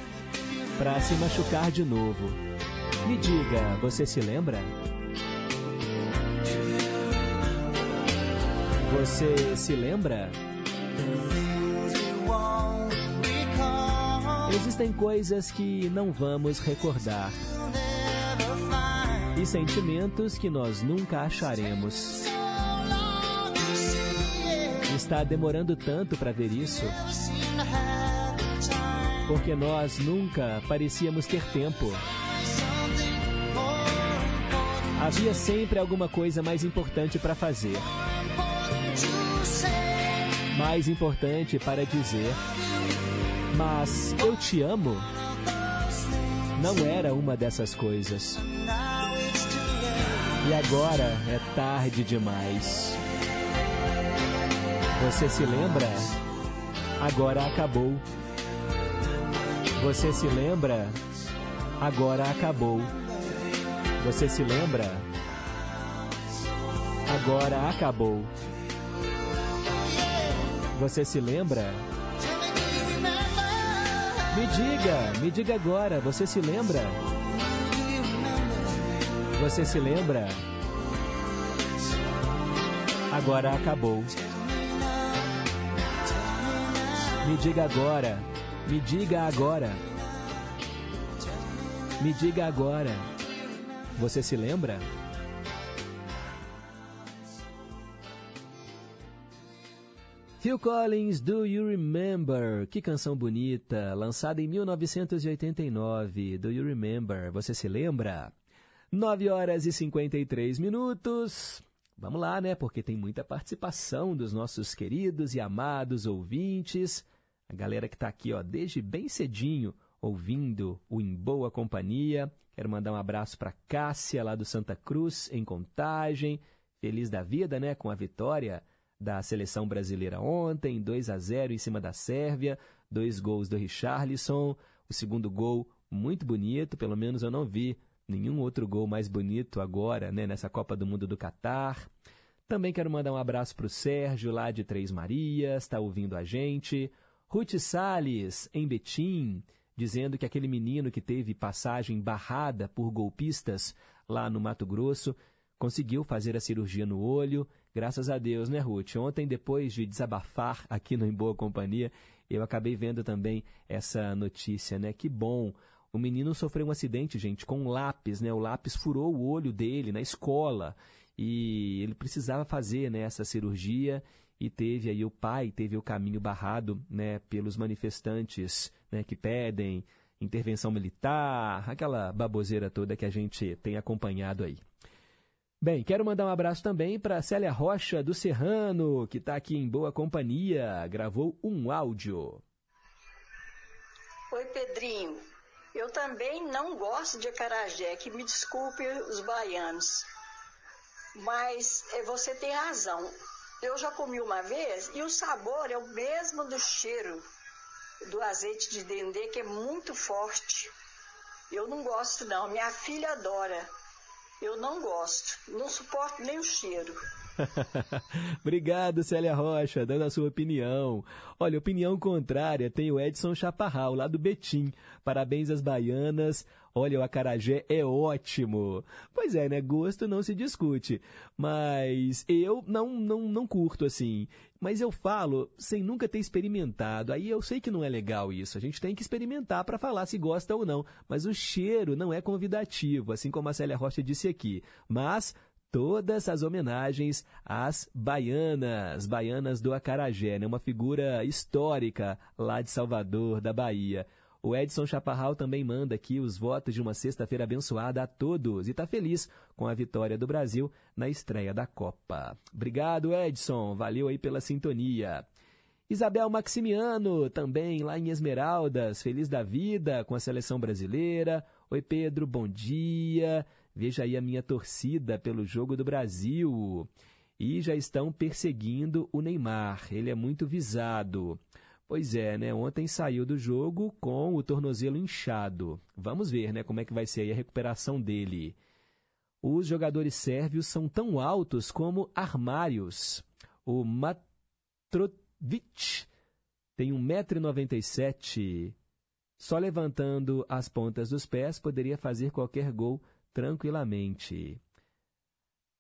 para se machucar de novo. Me diga, você se lembra? Você se lembra? Existem coisas que não vamos recordar. e sentimentos que nós nunca acharemos. Está demorando tanto para ver isso, porque nós nunca parecíamos ter tempo. Havia sempre alguma coisa mais importante para fazer. Mais importante para dizer. Mas eu te amo não era uma dessas coisas. E agora é tarde demais. Você se lembra? Agora acabou. Você se lembra? Agora acabou. Você se lembra? Agora acabou. Você se lembra? Me diga, me diga agora, você se lembra? Você se lembra? Agora acabou. Me diga agora, me diga agora. Me diga agora. Você se lembra? Phil Collins, Do You Remember? Que canção bonita, lançada em 1989. Do You Remember? Você se lembra? 9 horas e 53 minutos. Vamos lá, né? Porque tem muita participação dos nossos queridos e amados ouvintes. A galera que está aqui, ó, desde bem cedinho, ouvindo o Em Boa Companhia. Quero mandar um abraço para Cássia, lá do Santa Cruz, em Contagem. Feliz da vida, né? Com a vitória da seleção brasileira ontem, 2 a 0 em cima da Sérvia, dois gols do Richarlison, o segundo gol muito bonito, pelo menos eu não vi nenhum outro gol mais bonito agora, né, nessa Copa do Mundo do Catar. Também quero mandar um abraço para o Sérgio, lá de Três Marias, está ouvindo a gente. Ruth Salles, em Betim, dizendo que aquele menino que teve passagem barrada por golpistas lá no Mato Grosso conseguiu fazer a cirurgia no olho Graças a Deus, né, Ruth? Ontem, depois de desabafar aqui no Em Boa Companhia, eu acabei vendo também essa notícia, né? Que bom. O menino sofreu um acidente, gente, com um lápis, né? O lápis furou o olho dele na escola e ele precisava fazer né, essa cirurgia e teve aí o pai teve o caminho barrado né, pelos manifestantes né, que pedem intervenção militar, aquela baboseira toda que a gente tem acompanhado aí. Bem, quero mandar um abraço também para Célia Rocha do Serrano, que está aqui em boa companhia, gravou um áudio. Oi, Pedrinho. Eu também não gosto de acarajé, que me desculpe os baianos. Mas eh, você tem razão. Eu já comi uma vez e o sabor é o mesmo do cheiro do azeite de dendê, que é muito forte. Eu não gosto não, minha filha adora. Eu não gosto, não suporto nem o cheiro. Obrigado, Célia Rocha, dando a sua opinião. Olha, opinião contrária tem o Edson Chaparral, lá do Betim. Parabéns às baianas. Olha, o acarajé é ótimo. Pois é, né? Gosto não se discute. Mas eu não, não, não curto assim. Mas eu falo sem nunca ter experimentado. Aí eu sei que não é legal isso. A gente tem que experimentar para falar se gosta ou não. Mas o cheiro não é convidativo, assim como a Célia Rocha disse aqui. Mas todas as homenagens às baianas, baianas do Acarajé, né? uma figura histórica lá de Salvador, da Bahia. O Edson Chaparral também manda aqui os votos de uma sexta-feira abençoada a todos e está feliz com a vitória do Brasil na estreia da Copa. Obrigado, Edson. Valeu aí pela sintonia. Isabel Maximiano, também lá em Esmeraldas, feliz da vida com a seleção brasileira. Oi, Pedro, bom dia. Veja aí a minha torcida pelo jogo do Brasil. E já estão perseguindo o Neymar. Ele é muito visado. Pois é, né? Ontem saiu do jogo com o tornozelo inchado. Vamos ver, né, como é que vai ser a recuperação dele. Os jogadores sérvios são tão altos como armários. O Matrovic tem 1,97m. Só levantando as pontas dos pés poderia fazer qualquer gol tranquilamente.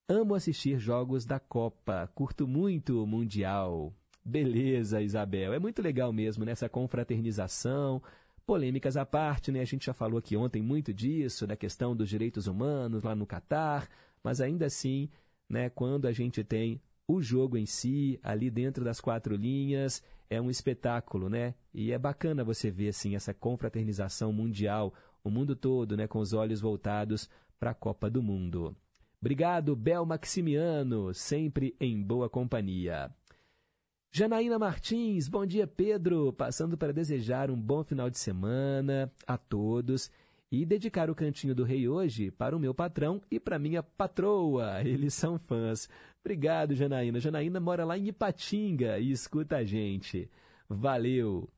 Amo assistir jogos da Copa, curto muito o Mundial. Beleza, Isabel. É muito legal mesmo nessa confraternização, Polêmicas à parte, né? A gente já falou aqui ontem muito disso, da questão dos direitos humanos lá no Catar, mas ainda assim, né, quando a gente tem o jogo em si, ali dentro das quatro linhas, é um espetáculo, né? E é bacana você ver assim essa confraternização mundial, o mundo todo, né, com os olhos voltados para a Copa do Mundo. Obrigado, Bel Maximiano, sempre em boa companhia. Janaína Martins, bom dia, Pedro. Passando para desejar um bom final de semana a todos e dedicar o cantinho do rei hoje para o meu patrão e para minha patroa. Eles são fãs. Obrigado, Janaína. Janaína mora lá em Ipatinga e escuta a gente. Valeu!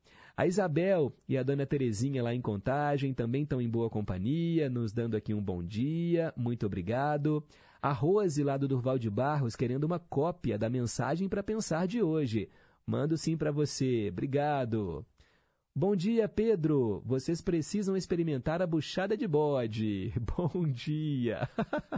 A Isabel e a dona Terezinha lá em Contagem também estão em boa companhia, nos dando aqui um bom dia. Muito obrigado. A Rose lá do Durval de Barros querendo uma cópia da mensagem para pensar de hoje. Mando sim para você. Obrigado. Bom dia, Pedro. Vocês precisam experimentar a buchada de bode. Bom dia.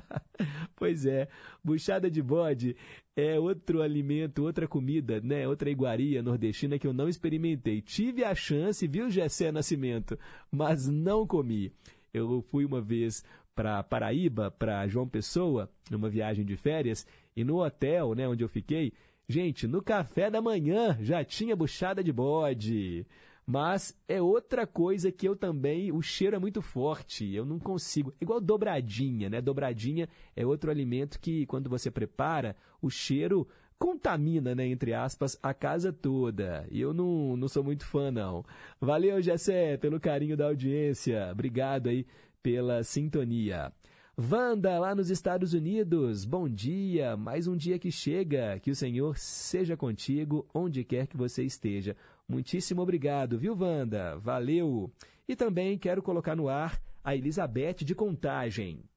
pois é, buchada de bode é outro alimento, outra comida, né? Outra iguaria nordestina que eu não experimentei. Tive a chance, viu, Gessé Nascimento, mas não comi. Eu fui uma vez para Paraíba, para João Pessoa, numa viagem de férias, e no hotel, né, onde eu fiquei, gente, no café da manhã já tinha buchada de bode. Mas é outra coisa que eu também, o cheiro é muito forte, eu não consigo. Igual dobradinha, né? Dobradinha é outro alimento que quando você prepara, o cheiro contamina, né, entre aspas, a casa toda. E eu não, não sou muito fã, não. Valeu, Jessé, pelo carinho da audiência. Obrigado aí pela sintonia. Wanda, lá nos Estados Unidos, bom dia, mais um dia que chega, que o Senhor seja contigo, onde quer que você esteja. Muitíssimo obrigado, viu, Wanda? Valeu! E também quero colocar no ar a Elizabeth de Contagem.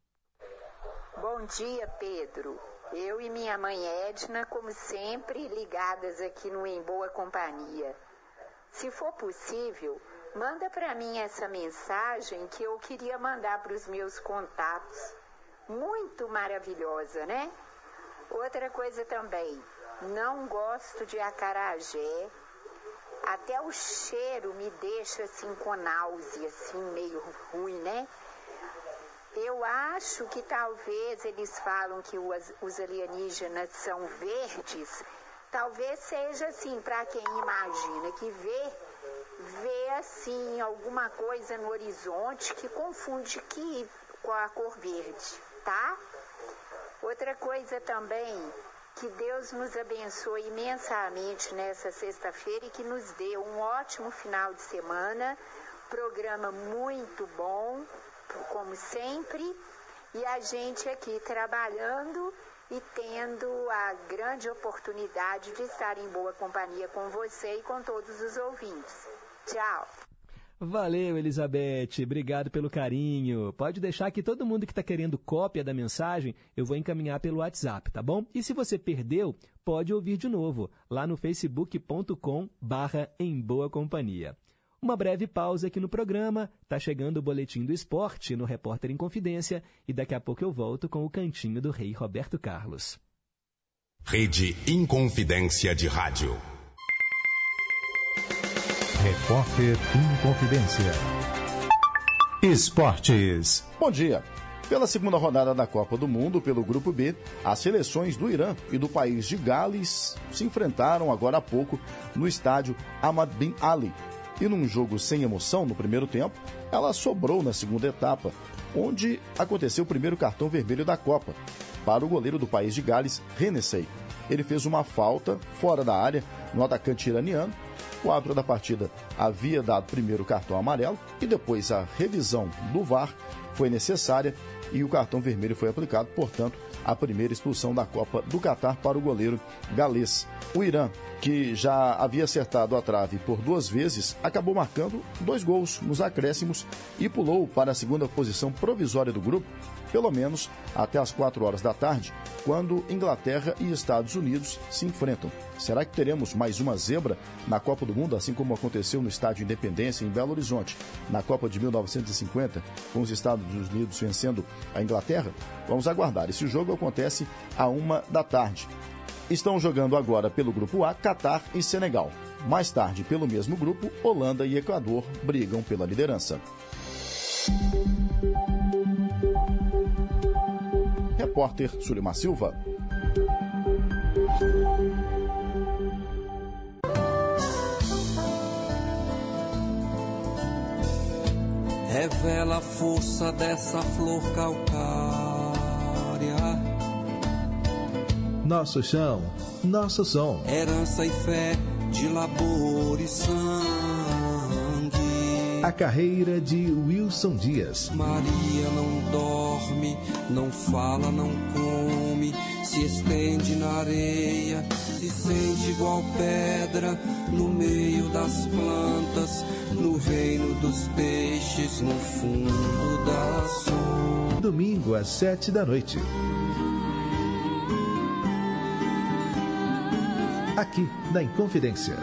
Bom dia, Pedro. Eu e minha mãe Edna, como sempre, ligadas aqui no Em Boa Companhia. Se for possível, manda para mim essa mensagem que eu queria mandar para os meus contatos. Muito maravilhosa, né? Outra coisa também, não gosto de acarajé, até o cheiro me deixa assim com náusea, assim, meio ruim, né? Eu acho que talvez eles falam que os alienígenas são verdes, talvez seja assim, para quem imagina que vê, vê assim alguma coisa no horizonte que confunde que com a cor verde, tá? Outra coisa também, que Deus nos abençoe imensamente nessa sexta-feira e que nos dê um ótimo final de semana. Programa muito bom, como sempre, e a gente aqui trabalhando e tendo a grande oportunidade de estar em boa companhia com você e com todos os ouvintes. Tchau! Valeu, Elizabeth. Obrigado pelo carinho. Pode deixar que todo mundo que está querendo cópia da mensagem, eu vou encaminhar pelo WhatsApp, tá bom? E se você perdeu, pode ouvir de novo, lá no facebook.com barra em boa companhia. Uma breve pausa aqui no programa, tá chegando o Boletim do Esporte no Repórter em Confidência e daqui a pouco eu volto com o cantinho do rei Roberto Carlos. Rede Inconfidência de Rádio. Repórter em Confidência. Esportes. Bom dia. Pela segunda rodada da Copa do Mundo, pelo Grupo B, as seleções do Irã e do país de Gales se enfrentaram agora há pouco no estádio Ahmad Bin Ali. E num jogo sem emoção no primeiro tempo, ela sobrou na segunda etapa, onde aconteceu o primeiro cartão vermelho da Copa, para o goleiro do país de Gales, Renesei. Ele fez uma falta fora da área no atacante iraniano o árbitro da partida havia dado primeiro o cartão amarelo e depois a revisão do VAR foi necessária e o cartão vermelho foi aplicado, portanto, a primeira expulsão da Copa do Catar para o goleiro galês. O Irã, que já havia acertado a trave por duas vezes, acabou marcando dois gols nos acréscimos e pulou para a segunda posição provisória do grupo, pelo menos até as 4 horas da tarde, quando Inglaterra e Estados Unidos se enfrentam. Será que teremos mais uma zebra na Copa do Mundo, assim como aconteceu no Estádio Independência em Belo Horizonte, na Copa de 1950, com os Estados Unidos vencendo a Inglaterra? Vamos aguardar. Esse jogo acontece a uma da tarde. Estão jogando agora pelo grupo A, Catar e Senegal. Mais tarde, pelo mesmo grupo, Holanda e Equador brigam pela liderança. Repórter Sulimar Silva. Revela a força dessa flor calcária. Nosso chão, nosso som. Herança e fé de labor e sangue. A carreira de Wilson Dias. Maria não dorme, não fala, não come, se estende na areia, se sente igual pedra no meio das plantas, no reino dos peixes, no fundo da sombra. Domingo às sete da noite. Aqui na Inconfidência.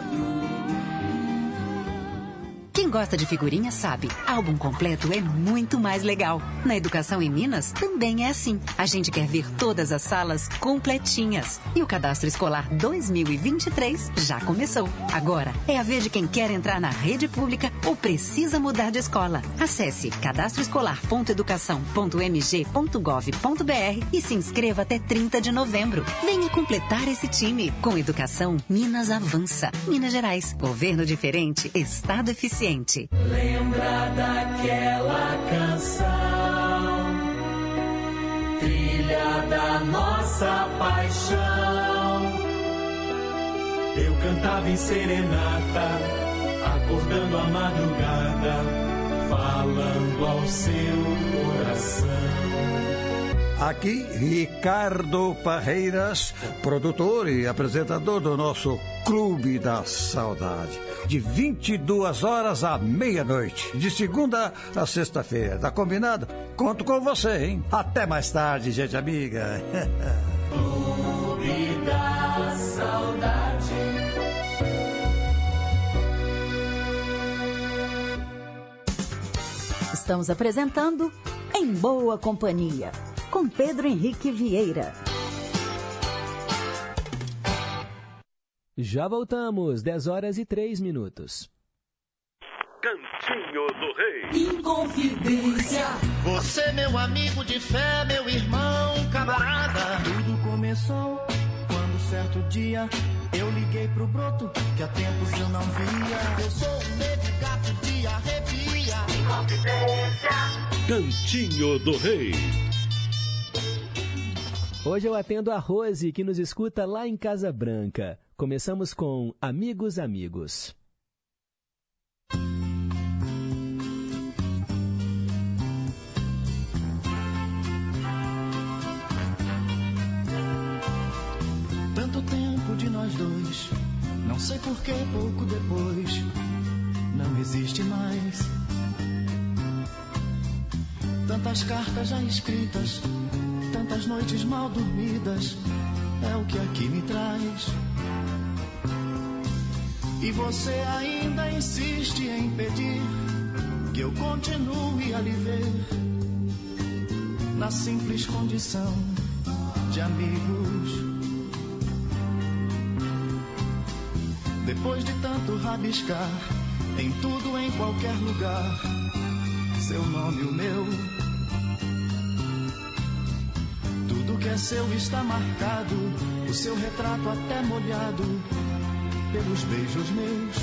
Quem gosta de figurinha sabe, álbum completo é muito mais legal. Na Educação em Minas também é assim. A gente quer ver todas as salas completinhas. E o cadastro escolar 2023 já começou. Agora é a vez de quem quer entrar na rede pública ou precisa mudar de escola. Acesse cadastroescolar.educação.mg.gov.br e se inscreva até 30 de novembro. Venha completar esse time. Com educação, Minas avança. Minas Gerais, governo diferente, estado eficiente. Lembra daquela canção, trilha da nossa paixão. Eu cantava em serenata, acordando a madrugada, falando ao seu coração. Aqui, Ricardo Parreiras, produtor e apresentador do nosso Clube da Saudade. De 22 horas à meia-noite, de segunda a sexta-feira. Tá combinado? Conto com você, hein? Até mais tarde, gente amiga. Clube da Saudade. Estamos apresentando Em Boa Companhia, com Pedro Henrique Vieira. Já voltamos, 10 horas e 3 minutos. Cantinho do Rei. Inconfidência. Você, meu amigo de fé, meu irmão, camarada. Tudo começou quando certo dia eu liguei pro broto que há tempos eu não via. Eu sou um negro gato de arrepia. Inconfidência. Cantinho do Rei. Hoje eu atendo a Rose, que nos escuta lá em Casa Branca. Começamos com Amigos Amigos. Tanto tempo de nós dois, não sei por que pouco depois não existe mais. Tantas cartas já escritas, tantas noites mal dormidas, é o que aqui me traz. E você ainda insiste em pedir que eu continue a lhe ver na simples condição de amigos. Depois de tanto rabiscar em tudo, em qualquer lugar, seu nome o meu. Que é seu está marcado, o seu retrato até molhado pelos beijos meus.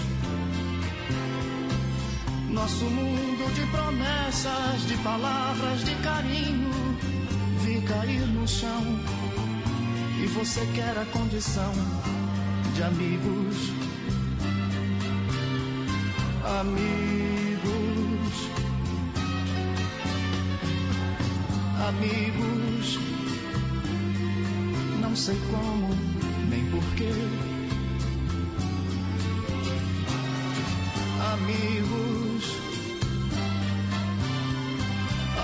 Nosso mundo de promessas, de palavras, de carinho, vi cair no chão. E você quer a condição de amigos. Amigos. Amigos. Sei como, nem porquê. Amigos.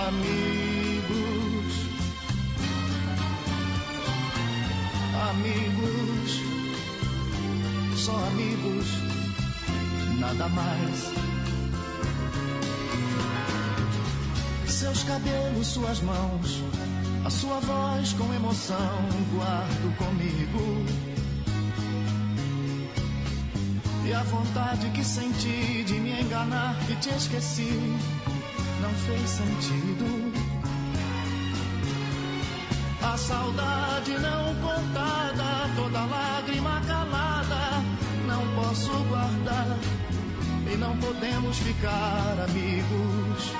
Amigos. Amigos. Só amigos. Nada mais. Seus cabelos, suas mãos, a sua voz com emoção, guardo comigo. E a vontade que senti de me enganar, que te esqueci, não fez sentido. A saudade não contada, toda lágrima calada, não posso guardar e não podemos ficar. Amigos,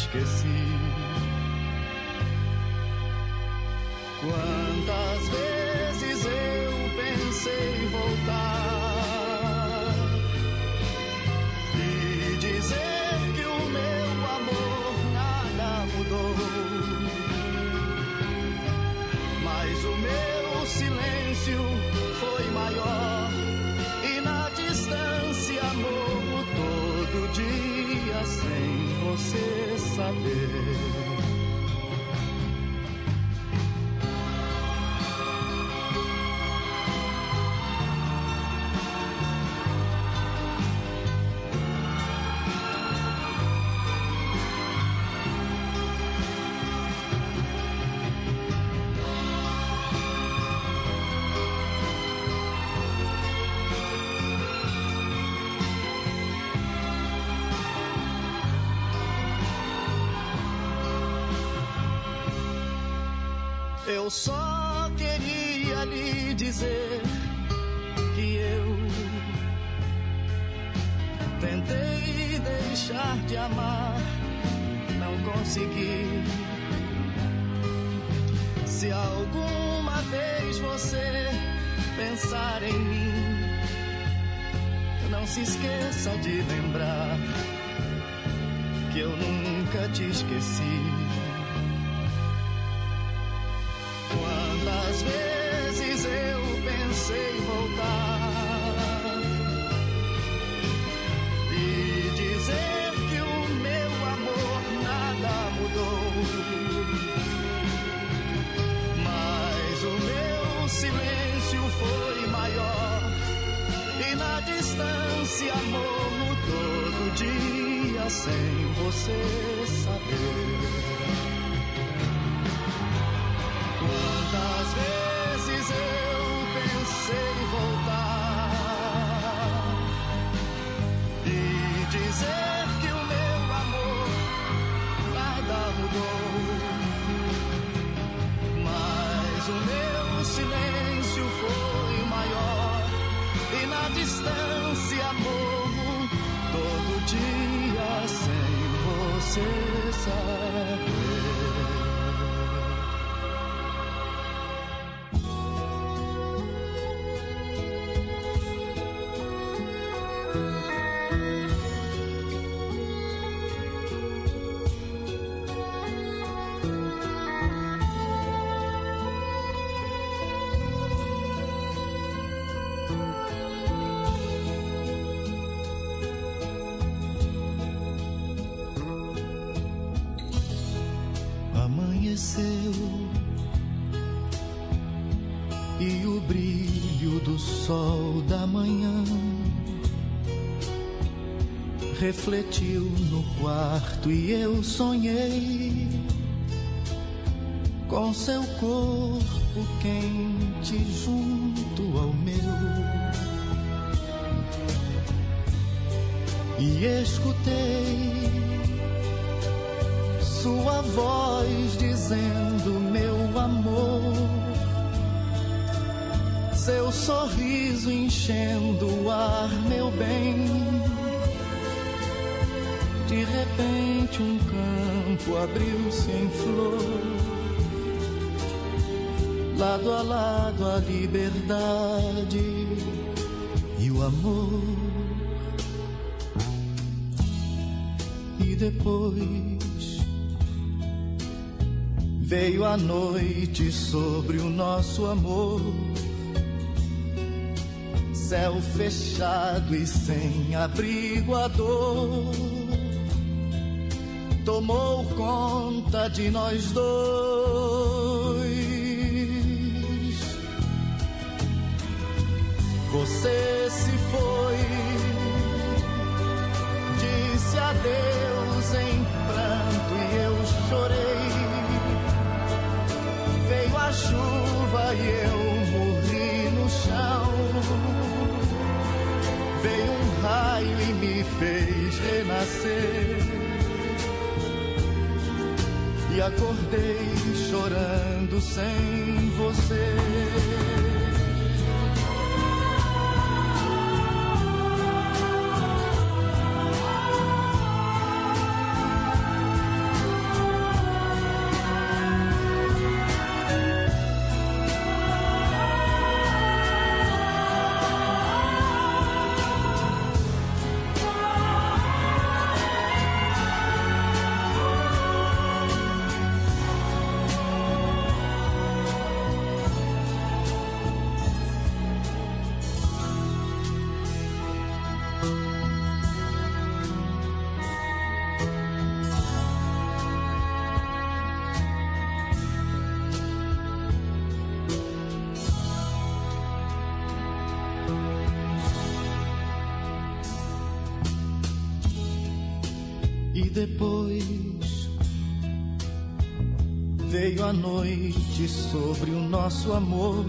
esqueci. Eu só queria lhe dizer que eu tentei deixar de amar, não consegui. Se alguma vez você pensar em mim, não se esqueça de lembrar que eu nunca te esqueci. Quantas vezes eu pensei voltar e dizer que o meu amor nada mudou, mas o meu silêncio foi maior e na distância morro todo dia sem você você saber. Amanheceu e o brilho do sol da manhã refletiu no quarto e eu sonhei com seu corpo quente junto ao meu. E escutei dizendo meu amor, seu sorriso enchendo o ar, meu bem. De repente um campo abriu-se em flor, lado a lado a liberdade e o amor. E depois Veio a noite sobre o nosso amor, céu fechado e sem abrigo a dor. Tomou conta de nós dois. Você se foi, disse adeus chuva e eu morri no chão. Veio um raio e me fez renascer. E acordei chorando sem você. Nosso amor.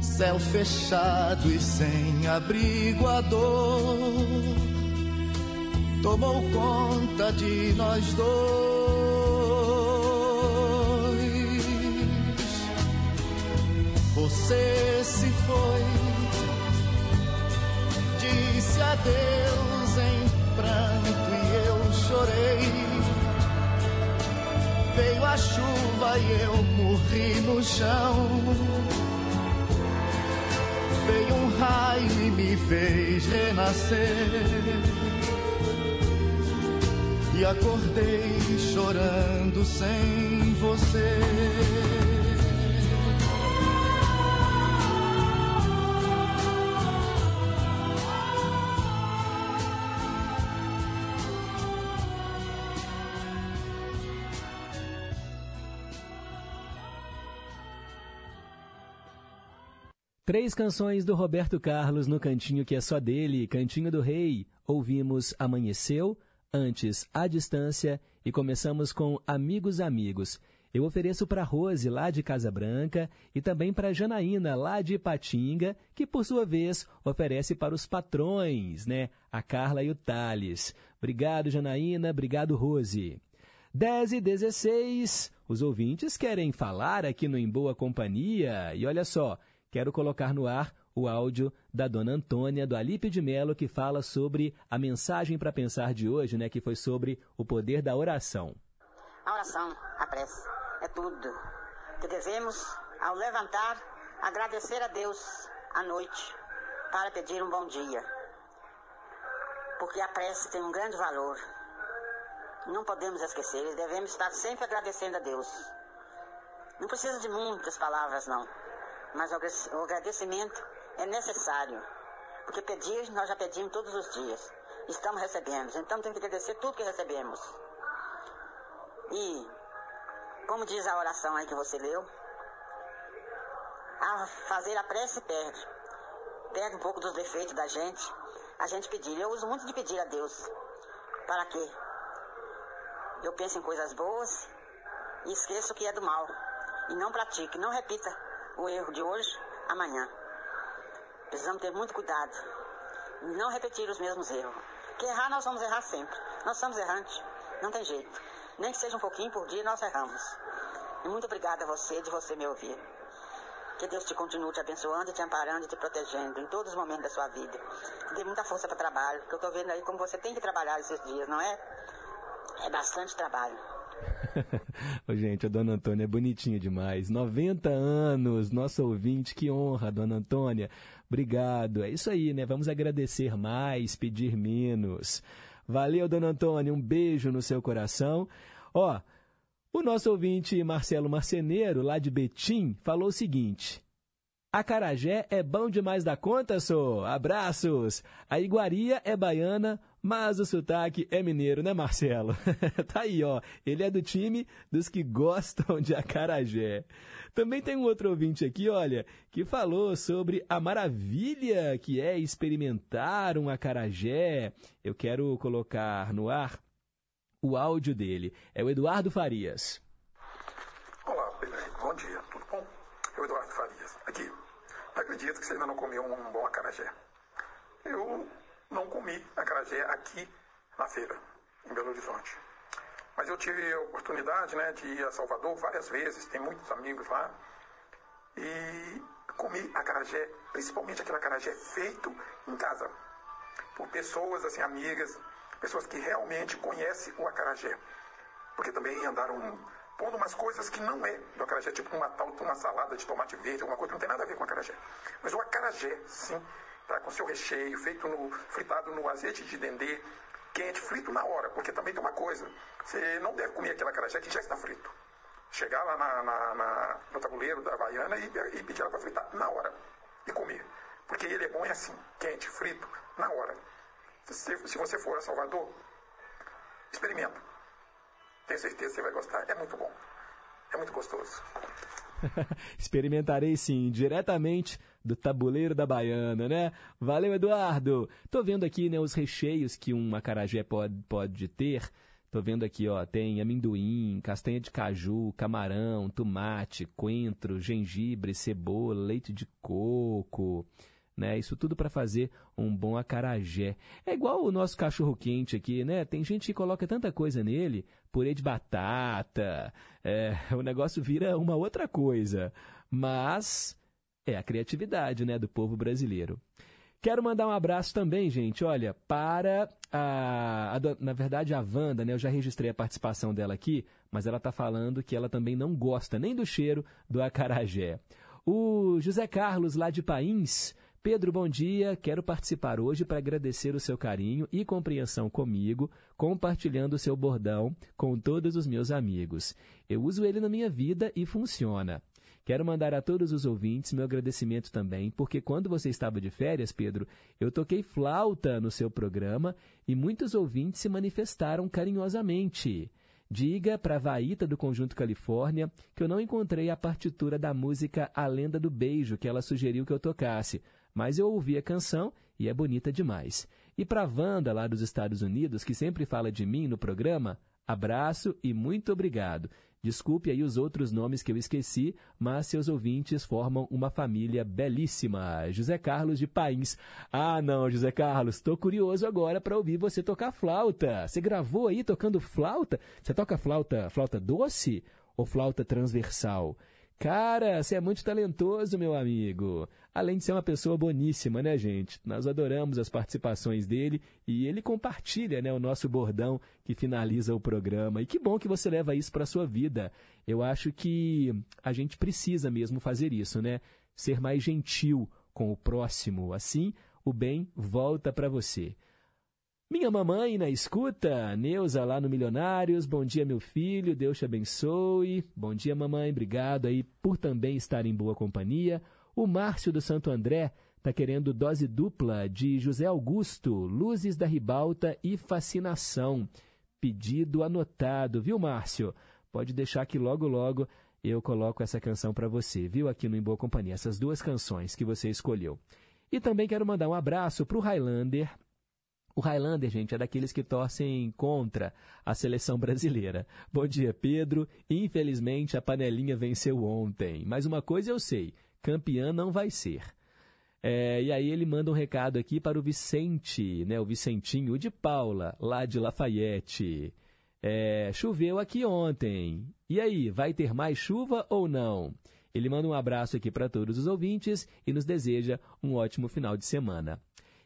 Céu fechado e sem abrigo a dor tomou conta de nós dois. Você se foi, disse adeus em pranto e eu chorei. Veio a chuva e eu morri no chão. Veio um raio e me fez renascer. E acordei chorando sem você. Três canções do Roberto Carlos no cantinho que é só dele, Cantinho do Rei. Ouvimos Amanheceu, antes A Distância e começamos com Amigos Amigos. Eu ofereço para Rose, lá de Casa Branca, e também para Janaína, lá de Ipatinga, que por sua vez oferece para os patrões, né? A Carla e o Thales. Obrigado, Janaína. Obrigado, Rose. 10 e 16. Os ouvintes querem falar aqui no Em Boa Companhia. E olha só, quero colocar no ar o áudio da dona Antônia, do Alípio de Melo, que fala sobre a mensagem para pensar de hoje, né, que foi sobre o poder da oração. A oração, a prece, é tudo que devemos, ao levantar, agradecer a Deus à noite para pedir um bom dia. Porque a prece tem um grande valor. Não podemos esquecer devemos estar sempre agradecendo a Deus. Não precisa de muitas palavras, não. Mas o agradecimento é necessário. Porque pedir, nós já pedimos todos os dias. Estamos recebendo. Então temos que agradecer tudo que recebemos. E, como diz a oração aí que você leu, a fazer a prece perde. Perde um pouco dos defeitos da gente. A gente pedir. Eu uso muito de pedir a Deus. Para quê? Eu penso em coisas boas e esqueço o que é do mal. E não pratique, não repita o erro de hoje, amanhã. Precisamos ter muito cuidado. Não repetir os mesmos erros. Que errar, nós vamos errar sempre. Nós somos errantes. Não tem jeito. Nem que seja um pouquinho por dia, nós erramos. E muito obrigada a você de você me ouvir. Que Deus te continue te abençoando, te amparando e te protegendo em todos os momentos da sua vida. Dê muita força para o trabalho, porque eu estou vendo aí como você tem que trabalhar esses dias, não é? É bastante trabalho. Gente, a dona Antônia é bonitinha demais. 90 anos, nosso ouvinte, que honra, dona Antônia. Obrigado. É isso aí, né? Vamos agradecer mais, pedir menos. Valeu, dona Antônia. Um beijo no seu coração. Ó, o nosso ouvinte Marcelo Marceneiro, lá de Betim, falou o seguinte. Acarajé é bom demais da conta, sou. Abraços. A iguaria é baiana, mas o sotaque é mineiro, né, Marcelo? tá aí, ó. Ele é do time dos que gostam de acarajé. Também tem um outro ouvinte aqui, olha, que falou sobre a maravilha que é experimentar um acarajé. Eu quero colocar no ar o áudio dele. É o Eduardo Farias. Olá, bom dia, tudo bom? É o Eduardo Farias, aqui. Acredito que você ainda não comeu um bom acarajé. Eu não comi acarajé aqui na feira, em Belo Horizonte. Mas eu tive a oportunidade né, de ir a Salvador várias vezes, tem muitos amigos lá. E comi acarajé, principalmente aquele acarajé feito em casa. Por pessoas, assim, amigas, pessoas que realmente conhecem o acarajé. Porque também andaram pondo umas coisas que não é do acarajé, tipo uma tal uma salada de tomate verde, alguma coisa que não tem nada a ver com acarajé. Mas o acarajé, sim, tá com seu recheio, feito no fritado no azeite de dendê, quente, frito na hora, porque também tem uma coisa, você não deve comer aquele acarajé que já está frito. Chegar lá na, na, na, no tabuleiro da Havaiana e, e pedir ela para fritar na hora e comer. Porque ele é bom é assim, quente, frito, na hora. Se, se você for a Salvador, experimenta. Tenho certeza que você vai gostar. É muito bom. É muito gostoso. Experimentarei sim, diretamente do tabuleiro da Baiana, né? Valeu, Eduardo! Tô vendo aqui né, os recheios que um acarajé pode, pode ter. Tô vendo aqui, ó, tem amendoim, castanha de caju, camarão, tomate, coentro, gengibre, cebola, leite de coco, né? Isso tudo para fazer um bom acarajé. É igual o nosso cachorro quente aqui, né? Tem gente que coloca tanta coisa nele, purê de batata, é, o negócio vira uma outra coisa. Mas é a criatividade, né, do povo brasileiro. Quero mandar um abraço também, gente, olha, para a, a, na verdade a Wanda, né, eu já registrei a participação dela aqui, mas ela está falando que ela também não gosta nem do cheiro do acarajé. O José Carlos, lá de Pains, Pedro, bom dia. Quero participar hoje para agradecer o seu carinho e compreensão comigo, compartilhando o seu bordão com todos os meus amigos. Eu uso ele na minha vida e funciona. Quero mandar a todos os ouvintes meu agradecimento também, porque quando você estava de férias, Pedro, eu toquei flauta no seu programa e muitos ouvintes se manifestaram carinhosamente. Diga para a Vaíta do Conjunto Califórnia que eu não encontrei a partitura da música A Lenda do Beijo que ela sugeriu que eu tocasse mas eu ouvi a canção e é bonita demais. E para Wanda, lá dos Estados Unidos, que sempre fala de mim no programa, abraço e muito obrigado. Desculpe aí os outros nomes que eu esqueci, mas seus ouvintes formam uma família belíssima. José Carlos de Pains. Ah, não, José Carlos, estou curioso agora para ouvir você tocar flauta. Você gravou aí tocando flauta? Você toca flauta, flauta doce ou flauta transversal? Cara, você é muito talentoso, meu amigo. Além de ser uma pessoa boníssima, né, gente? Nós adoramos as participações dele e ele compartilha, né, o nosso bordão que finaliza o programa. E que bom que você leva isso para sua vida. Eu acho que a gente precisa mesmo fazer isso, né? Ser mais gentil com o próximo. Assim, o bem volta para você. Minha mamãe na escuta, Neuza lá no Milionários. Bom dia, meu filho, Deus te abençoe. Bom dia, mamãe, obrigado aí por também estar em boa companhia. O Márcio do Santo André está querendo dose dupla de José Augusto, Luzes da Ribalta e Fascinação. Pedido anotado, viu, Márcio? Pode deixar que logo, logo eu coloco essa canção para você, viu, aqui no Em Boa Companhia, essas duas canções que você escolheu. E também quero mandar um abraço para o Highlander, o Highlander, gente, é daqueles que torcem contra a seleção brasileira. Bom dia, Pedro. Infelizmente, a panelinha venceu ontem. Mas uma coisa eu sei: campeã não vai ser. É, e aí ele manda um recado aqui para o Vicente, né, o Vicentinho de Paula, lá de Lafayette. É, choveu aqui ontem. E aí, vai ter mais chuva ou não? Ele manda um abraço aqui para todos os ouvintes e nos deseja um ótimo final de semana.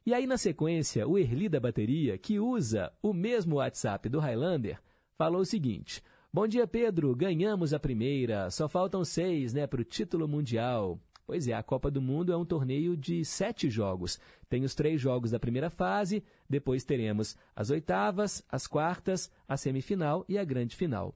E aí, na sequência, o Erli da bateria, que usa o mesmo WhatsApp do Highlander, falou o seguinte: Bom dia, Pedro. Ganhamos a primeira. Só faltam seis, né, para o título mundial. Pois é, a Copa do Mundo é um torneio de sete jogos. Tem os três jogos da primeira fase, depois teremos as oitavas, as quartas, a semifinal e a grande final.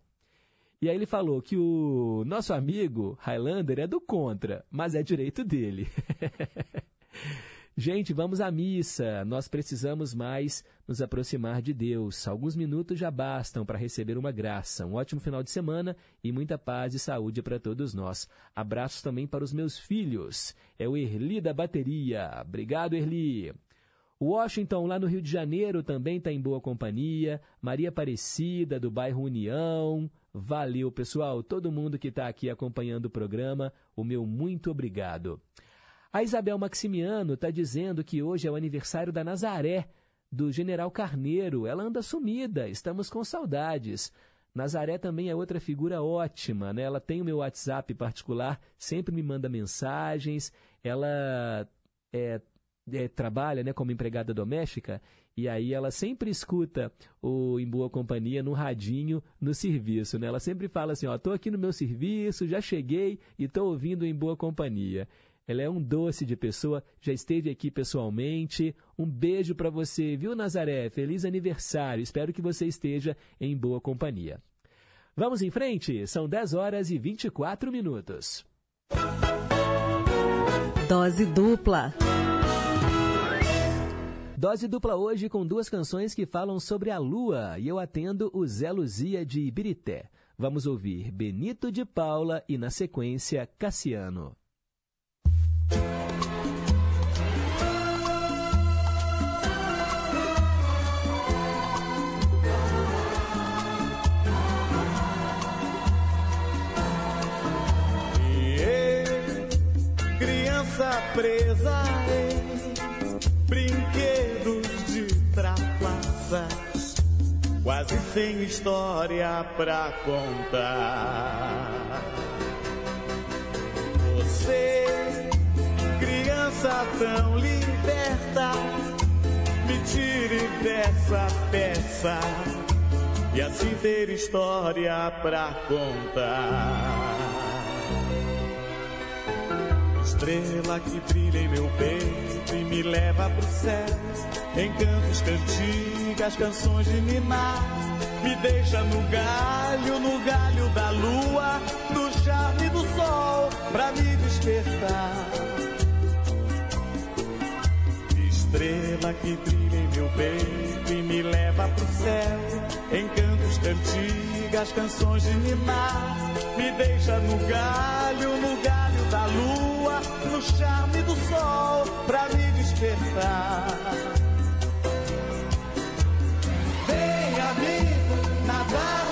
E aí ele falou que o nosso amigo Highlander é do contra, mas é direito dele. Gente, vamos à missa. Nós precisamos mais nos aproximar de Deus. Alguns minutos já bastam para receber uma graça. Um ótimo final de semana e muita paz e saúde para todos nós. Abraços também para os meus filhos. É o Erli da bateria. Obrigado, Erli. Washington, lá no Rio de Janeiro, também está em boa companhia. Maria Aparecida, do bairro União. Valeu, pessoal. Todo mundo que está aqui acompanhando o programa, o meu muito obrigado. A Isabel Maximiano está dizendo que hoje é o aniversário da Nazaré, do General Carneiro. Ela anda sumida, estamos com saudades. Nazaré também é outra figura ótima, né? Ela tem o meu WhatsApp particular, sempre me manda mensagens. Ela é, é, trabalha né, como empregada doméstica e aí ela sempre escuta o Em Boa Companhia no radinho no serviço. Né? Ela sempre fala assim, ó, estou aqui no meu serviço, já cheguei e estou ouvindo Em Boa Companhia. Ela é um doce de pessoa, já esteve aqui pessoalmente. Um beijo para você, viu, Nazaré? Feliz aniversário. Espero que você esteja em boa companhia. Vamos em frente? São 10 horas e 24 minutos. Dose dupla. Dose dupla hoje com duas canções que falam sobre a lua e eu atendo o Zé Luzia de Ibirité. Vamos ouvir Benito de Paula e, na sequência, Cassiano. Presa em brinquedos de trapaças, quase sem história pra contar. Você, criança tão liberta, me tire dessa peça e assim ter história pra contar estrela que brilha em meu peito e me leva pro céu. Encantos, cantigas, canções de ninar. Me deixa no galho, no galho da lua, no charme do sol, pra me despertar. Estrela que brilha em meu peito e me leva pro céu. Encantos, cantigas, canções de ninar. Me deixa no galho, no galho da lua, no charme do sol, pra me despertar. Vem, amigo, nadar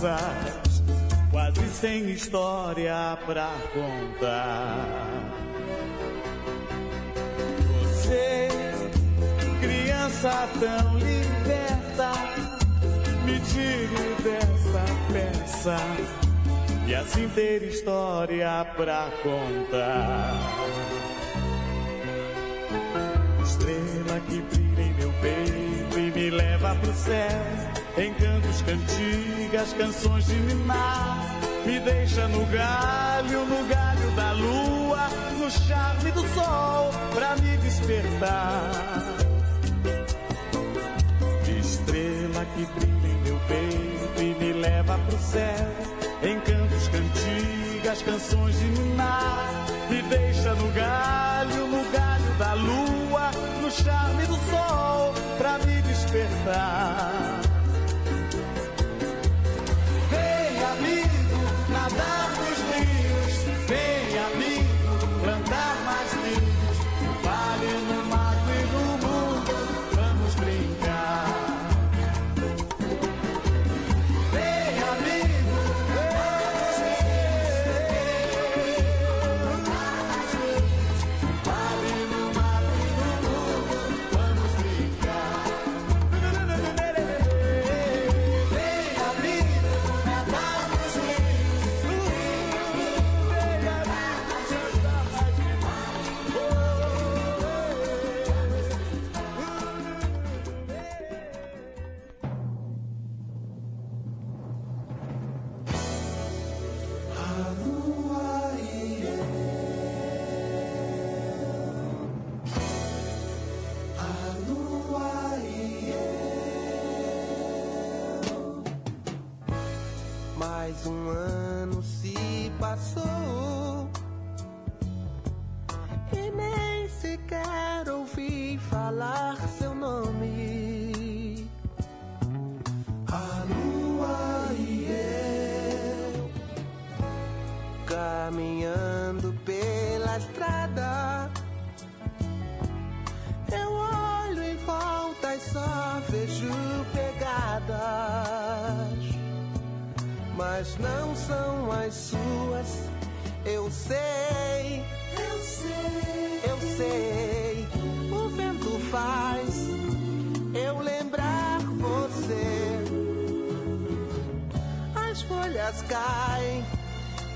trapaças, quase sem história pra contar. Você, criança tão liberta, me tire dessa peça e assim ter história pra contar. Estrela que brilha em meu peito e me leva pro céu. Encantos, cantigas, canções de mimar. Me deixa no galho, no galho da lua, no charme do sol, pra me despertar. Estrela que brilha em meu peito e me leva pro céu. Encantos, cantigas, canções de ninar. Me deixa no galho, no galho da lua, no charme do sol, pra me despertar.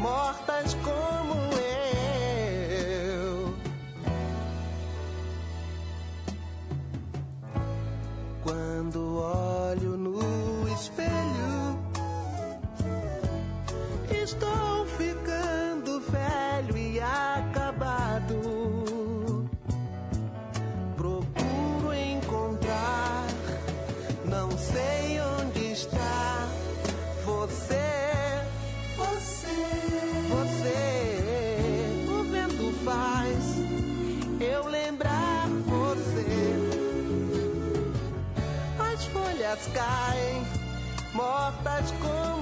Mortas como mortas como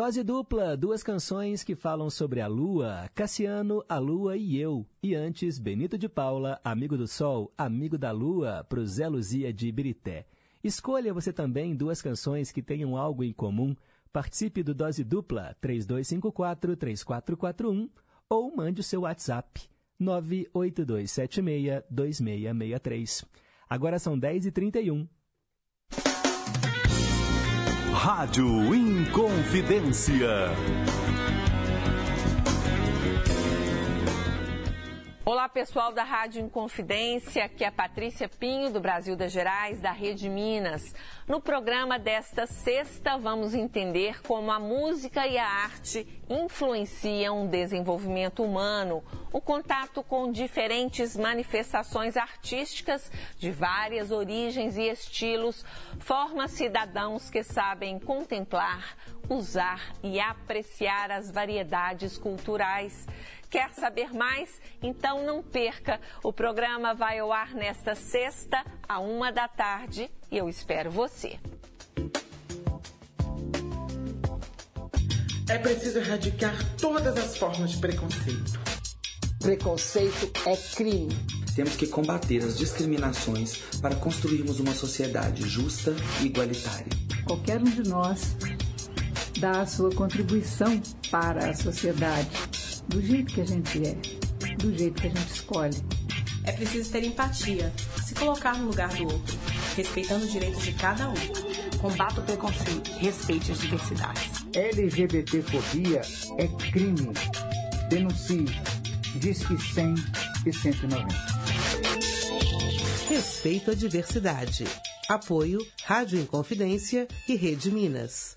Dose dupla, duas canções que falam sobre a lua, Cassiano, a lua e eu. E antes, Benito de Paula, amigo do sol, amigo da lua, pro Zé Luzia de Ibirité. Escolha você também duas canções que tenham algo em comum. Participe do Dose Dupla 3254-3441 ou mande o seu WhatsApp 982762663. Agora são 10h31. Rádio Inconfidência. Olá, pessoal da Rádio Inconfidência, aqui é a Patrícia Pinho, do Brasil das Gerais, da Rede Minas. No programa desta sexta, vamos entender como a música e a arte influenciam o desenvolvimento humano, o contato com diferentes manifestações artísticas de várias origens e estilos, forma cidadãos que sabem contemplar, usar e apreciar as variedades culturais. Quer saber mais? Então não perca. O programa vai ao ar nesta sexta, a uma da tarde, e eu espero você. É preciso erradicar todas as formas de preconceito. Preconceito é crime. Temos que combater as discriminações para construirmos uma sociedade justa e igualitária. Qualquer um de nós dá a sua contribuição para a sociedade do jeito que a gente é, do jeito que a gente escolhe. É preciso ter empatia, se colocar no lugar do outro, respeitando os direitos de cada um. Combata o preconceito, respeite as diversidades. LGBTfobia é crime. Denuncie. Disque 100 e 190. Respeito à diversidade. Apoio Rádio Inconfidência e Rede Minas.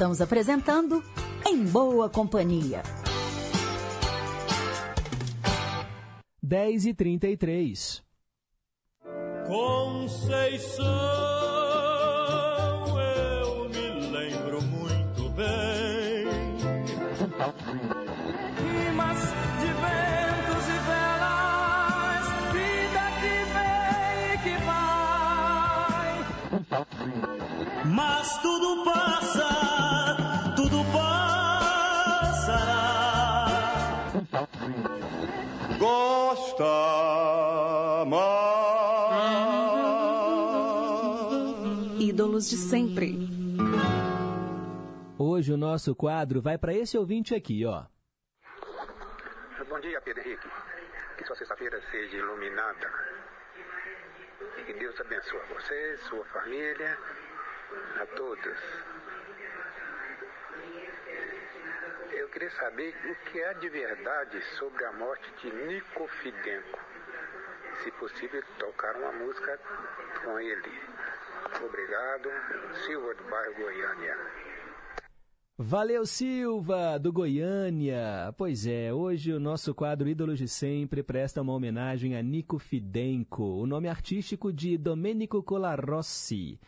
Estamos apresentando Em Boa Companhia. 10 e 33 Conceição, eu me lembro muito bem. Rimas de ventos e velas, vida que vem e que vai. Mas tudo passa, Gosta Ídolos de sempre. Hoje o nosso quadro vai para esse ouvinte aqui, ó. Bom dia, Pedro Henrique. Que sua sexta-feira seja iluminada. E que Deus abençoe você, sua família, a todos. Eu queria saber o que há de verdade sobre a morte de Nico Fidenco. Se possível, tocar uma música com ele. Obrigado. Silva do bairro Goiânia. Valeu, Silva, do Goiânia. Pois é, hoje o nosso quadro Ídolos de Sempre presta uma homenagem a Nico Fidenco, o nome artístico de Domenico Colarossi.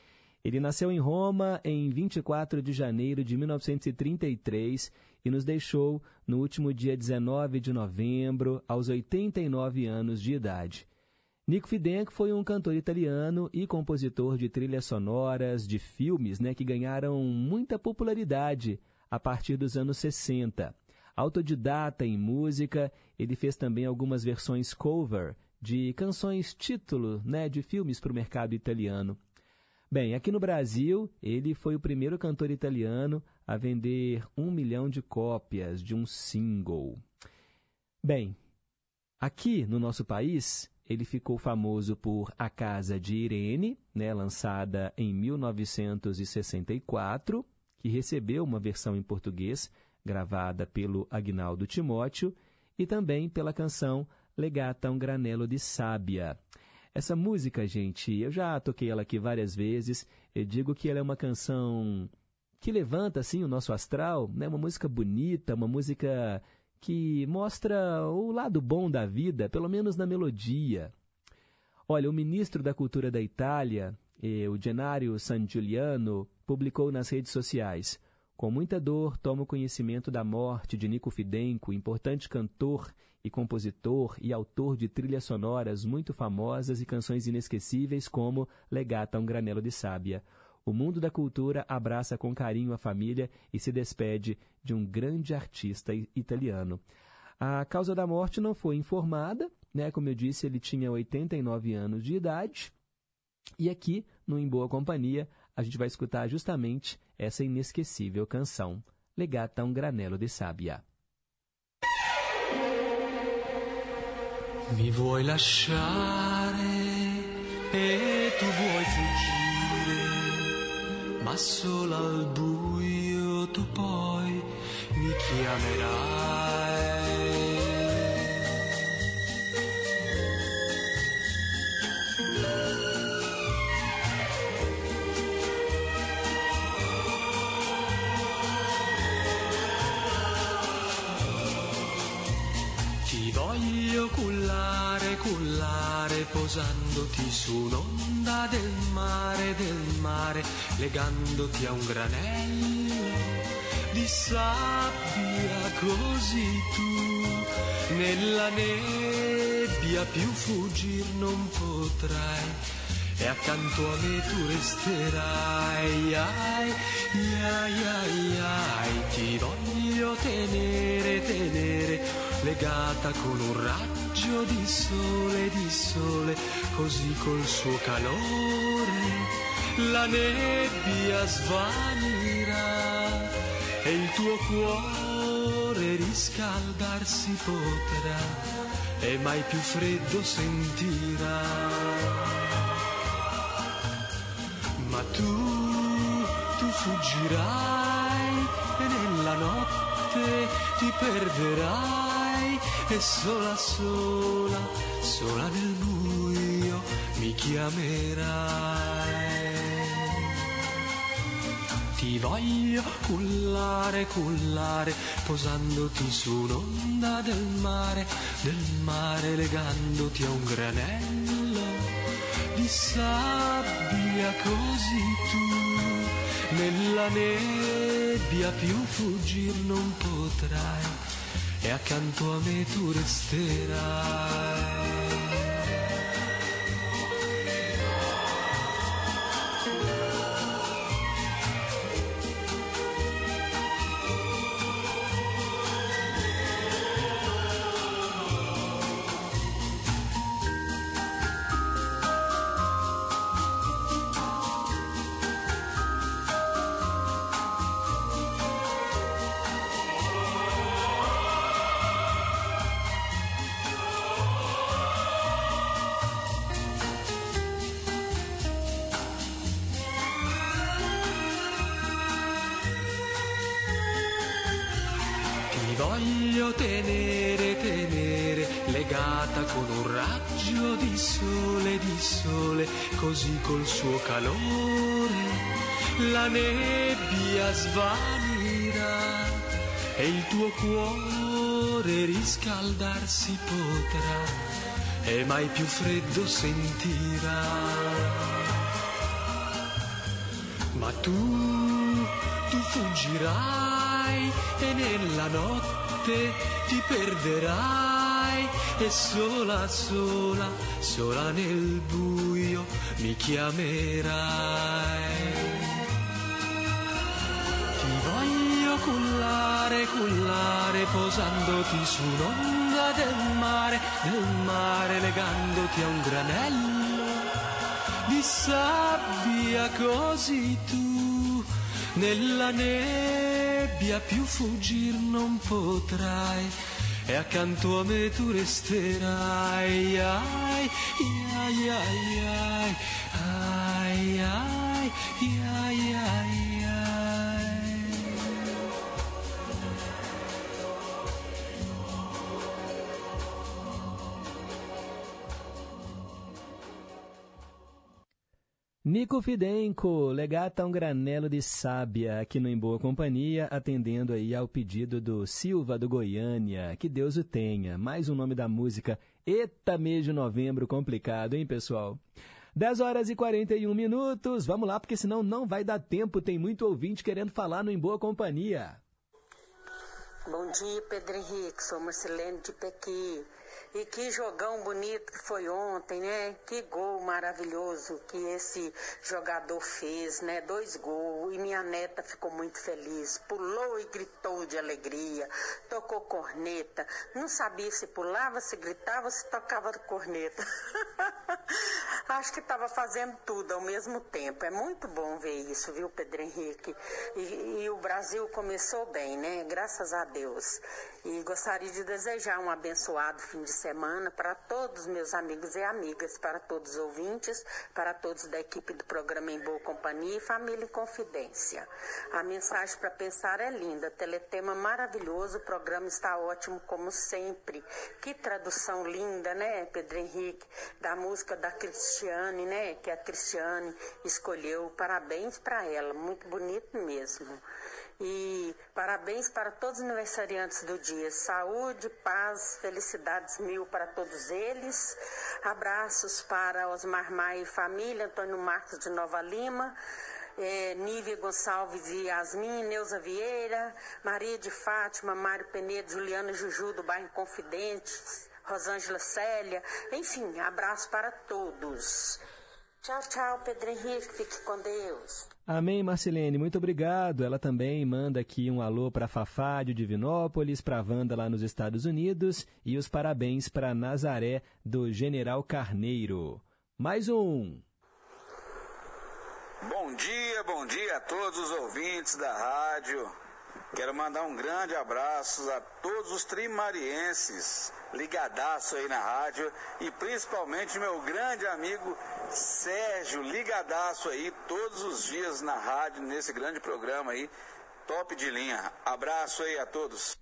Ele nasceu em Roma em 24 de janeiro de 1933 e nos deixou no último dia 19 de novembro, aos 89 anos de idade. Nico Fidenco foi um cantor italiano e compositor de trilhas sonoras de filmes né, que ganharam muita popularidade a partir dos anos 60. Autodidata em música, ele fez também algumas versões cover de canções título né, de filmes para o mercado italiano. Bem, aqui no Brasil, ele foi o primeiro cantor italiano a vender um milhão de cópias de um single. Bem, aqui no nosso país, ele ficou famoso por A Casa de Irene, né, lançada em 1964, que recebeu uma versão em português gravada pelo Agnaldo Timóteo, e também pela canção Legata um Granelo de Sábia. Essa música, gente, eu já toquei ela aqui várias vezes. Eu digo que ela é uma canção que levanta assim o nosso astral, né? Uma música bonita, uma música que mostra o lado bom da vida, pelo menos na melodia. Olha, o ministro da Cultura da Itália, eh, o San Giuliano, publicou nas redes sociais: Com muita dor, tomo conhecimento da morte de Nico Fidenco, importante cantor e compositor e autor de trilhas sonoras muito famosas e canções inesquecíveis como Legata um Granelo de Sábia. O mundo da cultura abraça com carinho a família e se despede de um grande artista italiano. A causa da morte não foi informada, né? Como eu disse, ele tinha 89 anos de idade. E aqui, no Em Boa Companhia, a gente vai escutar justamente essa inesquecível canção, Legata um Granelo de Sábia. Mi vuoi lasciare e tu vuoi fuggire, ma solo al buio tu poi mi chiamerai. Posandoti su un'onda del mare, del mare, legandoti a un granello di sabbia così tu. Nella nebbia più fuggir non potrai e accanto a me tu resterai, ai, ai, ai, ai, ti voglio tenere, tenere legata con un raggio di sole, di sole, così col suo calore la nebbia svanirà e il tuo cuore riscaldarsi potrà e mai più freddo sentirà. Ma tu, tu fuggirai e nella notte ti perderai e sola, sola, sola nel buio mi chiamerai. Ti voglio cullare, cullare, posandoti su un'onda del mare, del mare legandoti a un granello di sabbia così tu nella nebbia più fuggir non potrai e accanto a me tu resterai. Calore la nebbia svanirà e il tuo cuore riscaldarsi potrà e mai più freddo sentirà. Ma tu, tu fuggirai e nella notte ti perderai e sola, sola, sola nel buio mi chiamerai. Ti voglio cullare, cullare, posandoti su un'onda del mare, del mare, legandoti a un granello di sabbia così tu nella nebbia più fuggir non potrai e accanto a me tu resterai. Ai, ai, ai, ai, ai, ai, ai, Nico Fidenco, legata um granelo de sábia aqui no Em Boa Companhia, atendendo aí ao pedido do Silva do Goiânia, que Deus o tenha. Mais um nome da música, Eita mês de novembro complicado, hein pessoal? 10 horas e 41 minutos. Vamos lá, porque senão não vai dar tempo. Tem muito ouvinte querendo falar no Em Boa Companhia. Bom dia, Pedro Henrique. Sou Marcelene de Pequi. E que jogão bonito que foi ontem, né? Que gol maravilhoso que esse jogador fez, né? Dois gols. E minha neta ficou muito feliz. Pulou e gritou de alegria. Tocou corneta. Não sabia se pulava, se gritava, se tocava corneta. Acho que estava fazendo tudo ao mesmo tempo. É muito bom ver isso, viu, Pedro Henrique? E, e o Brasil começou bem, né? Graças a Deus. E gostaria de desejar um abençoado fim de semana para todos meus amigos e amigas, para todos os ouvintes, para todos da equipe do programa Em Boa Companhia e Família em Confidência. A mensagem para pensar é linda, teletema maravilhoso, o programa está ótimo como sempre. Que tradução linda, né, Pedro Henrique, da música da Cristiane, né, que a Cristiane escolheu. Parabéns para ela, muito bonito mesmo. E parabéns para todos os aniversariantes do dia. Saúde, paz, felicidades mil para todos eles. Abraços para Osmar Maia e família, Antônio Marcos de Nova Lima. É, Nívia Gonçalves e Yasmin, Neuza Vieira, Maria de Fátima, Mário Penedo, Juliana Juju do bairro Confidentes, Rosângela Célia, enfim, abraço para todos. Tchau, tchau, Pedro Henrique, fique com Deus. Amém, Marcelene, muito obrigado. Ela também manda aqui um alô para Fafá de Divinópolis, para Wanda lá nos Estados Unidos e os parabéns para Nazaré do General Carneiro. Mais um. Bom dia, bom dia a todos os ouvintes da rádio. Quero mandar um grande abraço a todos os trimarienses ligadaço aí na rádio e principalmente meu grande amigo Sérgio ligadaço aí todos os dias na rádio nesse grande programa aí, top de linha. Abraço aí a todos.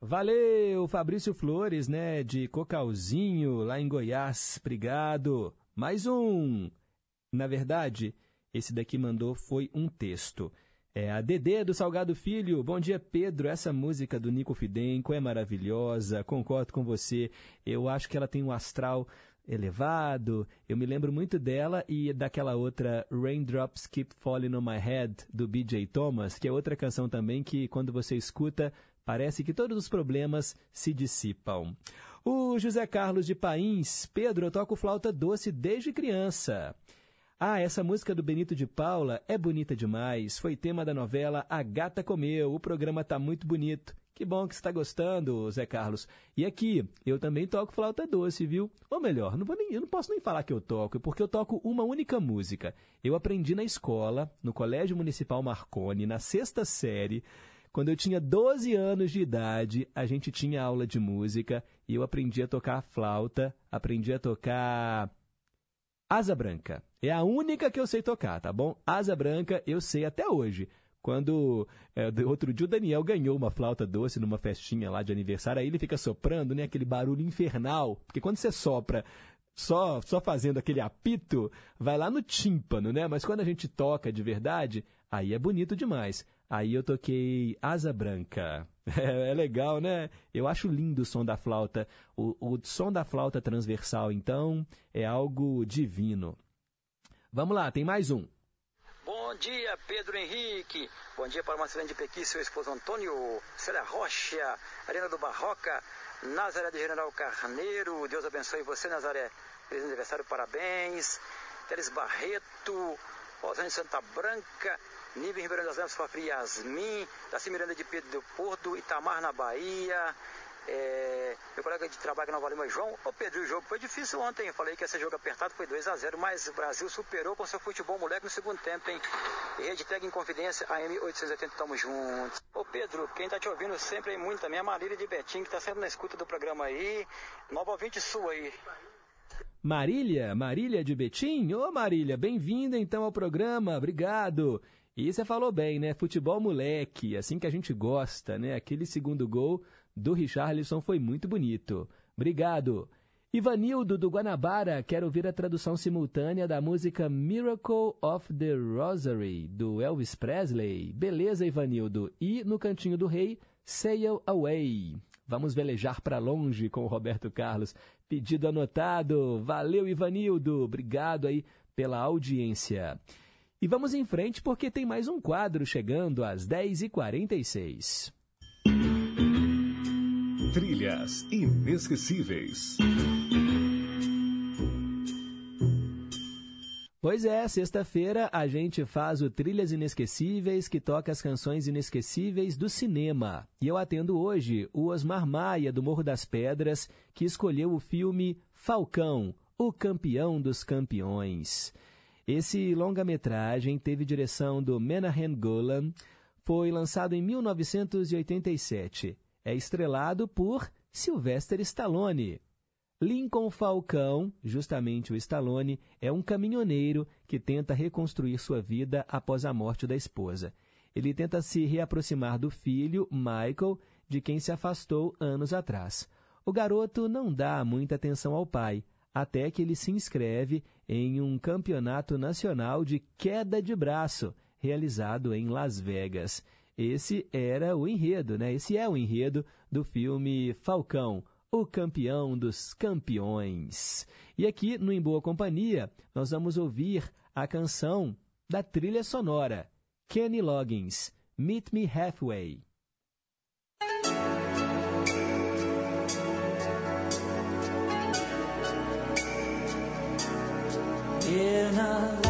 Valeu, Fabrício Flores, né, de Cocalzinho, lá em Goiás. Obrigado. Mais um. Na verdade, esse daqui mandou foi um texto. É a Dedê do Salgado Filho. Bom dia, Pedro. Essa música do Nico Fidenco é maravilhosa. Concordo com você. Eu acho que ela tem um astral elevado. Eu me lembro muito dela e daquela outra Raindrops Keep Falling on My Head do BJ Thomas, que é outra canção também que quando você escuta, parece que todos os problemas se dissipam. O José Carlos de Pains, Pedro, eu toco flauta doce desde criança. Ah, essa música do Benito de Paula é bonita demais. Foi tema da novela A Gata Comeu. O programa tá muito bonito. Que bom que você está gostando, Zé Carlos. E aqui, eu também toco flauta doce, viu? Ou melhor, não nem, eu não posso nem falar que eu toco, porque eu toco uma única música. Eu aprendi na escola, no Colégio Municipal Marconi, na sexta série. Quando eu tinha 12 anos de idade, a gente tinha aula de música e eu aprendi a tocar flauta, aprendi a tocar Asa Branca. É a única que eu sei tocar, tá bom? Asa Branca eu sei até hoje. Quando é, outro dia o Daniel ganhou uma flauta doce numa festinha lá de aniversário, aí ele fica soprando, né? Aquele barulho infernal. Porque quando você sopra só, só fazendo aquele apito, vai lá no tímpano, né? Mas quando a gente toca de verdade, aí é bonito demais. Aí eu toquei Asa Branca. É, é, legal, né? Eu acho lindo o som da flauta. O, o som da flauta transversal, então, é algo divino. Vamos lá, tem mais um. Bom dia, Pedro Henrique. Bom dia para Marcelino de Pequi, seu esposo Antônio, Célia Rocha, Arena do Barroca, Nazaré de General Carneiro. Deus abençoe você, Nazaré. Feliz aniversário, parabéns. Teres Barreto, Rosane Santa Branca, Nível Ribeirão das Neves, Fafri Yasmin, Daci Miranda de Pedro do Porto, Itamar na Bahia, é, meu colega de trabalho na Nova Lima, João. Ô Pedro, o jogo foi difícil ontem. Falei que esse jogo apertado foi 2 a 0 mas o Brasil superou com seu futebol moleque no segundo tempo, hein? E Rede Tag em Confidência, AM 880, tamo juntos. Ô Pedro, quem tá te ouvindo sempre aí muito também é a Marília de Betim, que tá sempre na escuta do programa aí. Nova ouvinte sua aí. Marília, Marília de Betim? Ô Marília, bem-vinda então ao programa, obrigado. E você falou bem, né? Futebol moleque, assim que a gente gosta, né? Aquele segundo gol do Richarlison foi muito bonito. Obrigado. Ivanildo do Guanabara, quero ouvir a tradução simultânea da música Miracle of the Rosary, do Elvis Presley. Beleza, Ivanildo. E no Cantinho do Rei, Sail Away. Vamos velejar para longe com o Roberto Carlos. Pedido anotado. Valeu, Ivanildo. Obrigado aí pela audiência. E vamos em frente porque tem mais um quadro chegando às 10h46. Trilhas inesquecíveis. Pois é, sexta-feira a gente faz o Trilhas Inesquecíveis, que toca as canções inesquecíveis do cinema. E eu atendo hoje o Osmar Maia, do Morro das Pedras, que escolheu o filme Falcão, o campeão dos campeões. Esse longa-metragem teve direção do Menahem Golan, foi lançado em 1987. É estrelado por Sylvester Stallone. Lincoln Falcão, justamente o Stallone, é um caminhoneiro que tenta reconstruir sua vida após a morte da esposa. Ele tenta se reaproximar do filho, Michael, de quem se afastou anos atrás. O garoto não dá muita atenção ao pai, até que ele se inscreve em um campeonato nacional de queda de braço, realizado em Las Vegas. Esse era o enredo, né? Esse é o enredo do filme Falcão, o campeão dos campeões. E aqui no Em Boa Companhia, nós vamos ouvir a canção da trilha sonora, Kenny Loggins, Meet Me Halfway. In a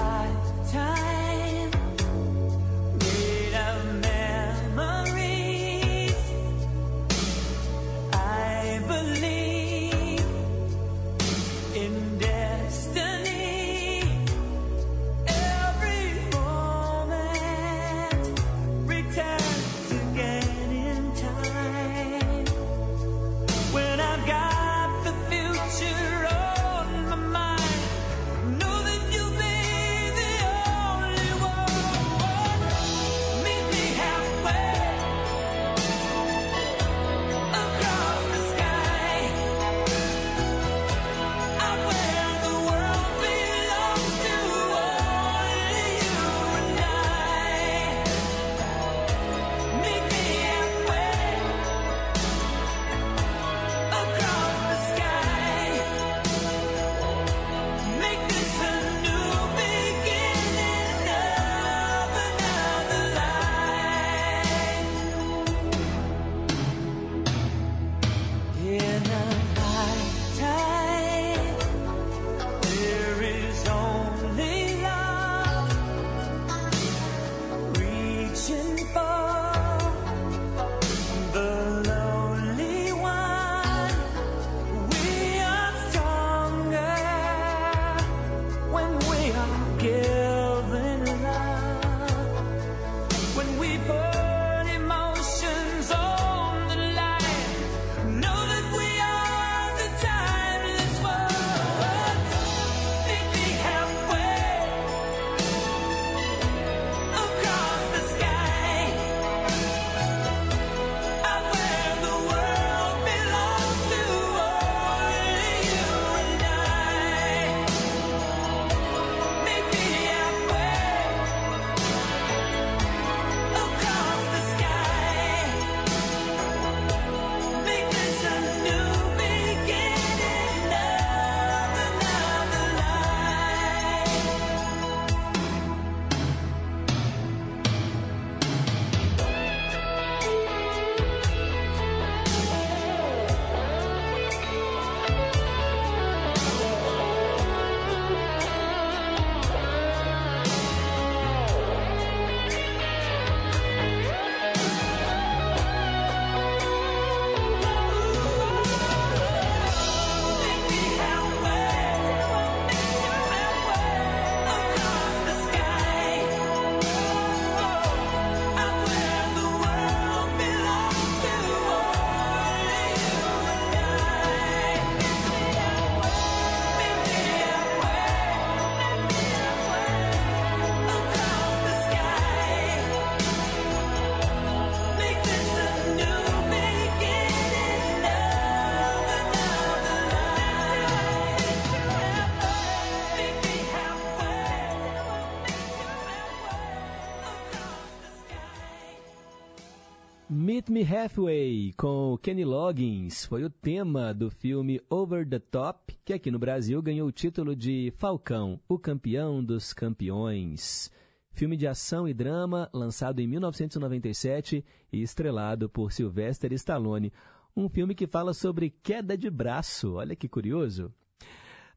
Meet Me Halfway com Kenny Loggins foi o tema do filme Over the Top, que aqui no Brasil ganhou o título de Falcão, o campeão dos campeões. Filme de ação e drama lançado em 1997 e estrelado por Sylvester Stallone. Um filme que fala sobre queda de braço. Olha que curioso.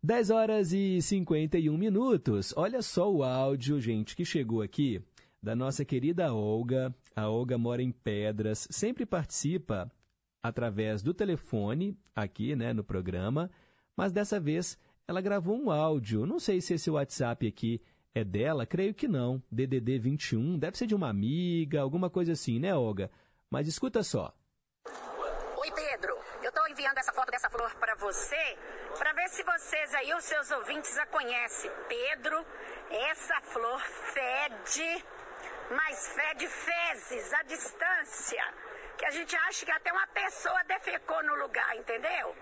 10 horas e 51 minutos. Olha só o áudio, gente, que chegou aqui da nossa querida Olga. A Olga mora em Pedras, sempre participa através do telefone aqui, né, no programa, mas dessa vez ela gravou um áudio. Não sei se esse WhatsApp aqui é dela, creio que não. DDD 21, deve ser de uma amiga, alguma coisa assim, né, Olga? Mas escuta só. Oi, Pedro. Eu estou enviando essa foto dessa flor para você, para ver se vocês aí, os seus ouvintes, a conhecem. Pedro, essa flor fede mas fede fezes à distância, que a gente acha que até uma pessoa defecou no lugar, entendeu?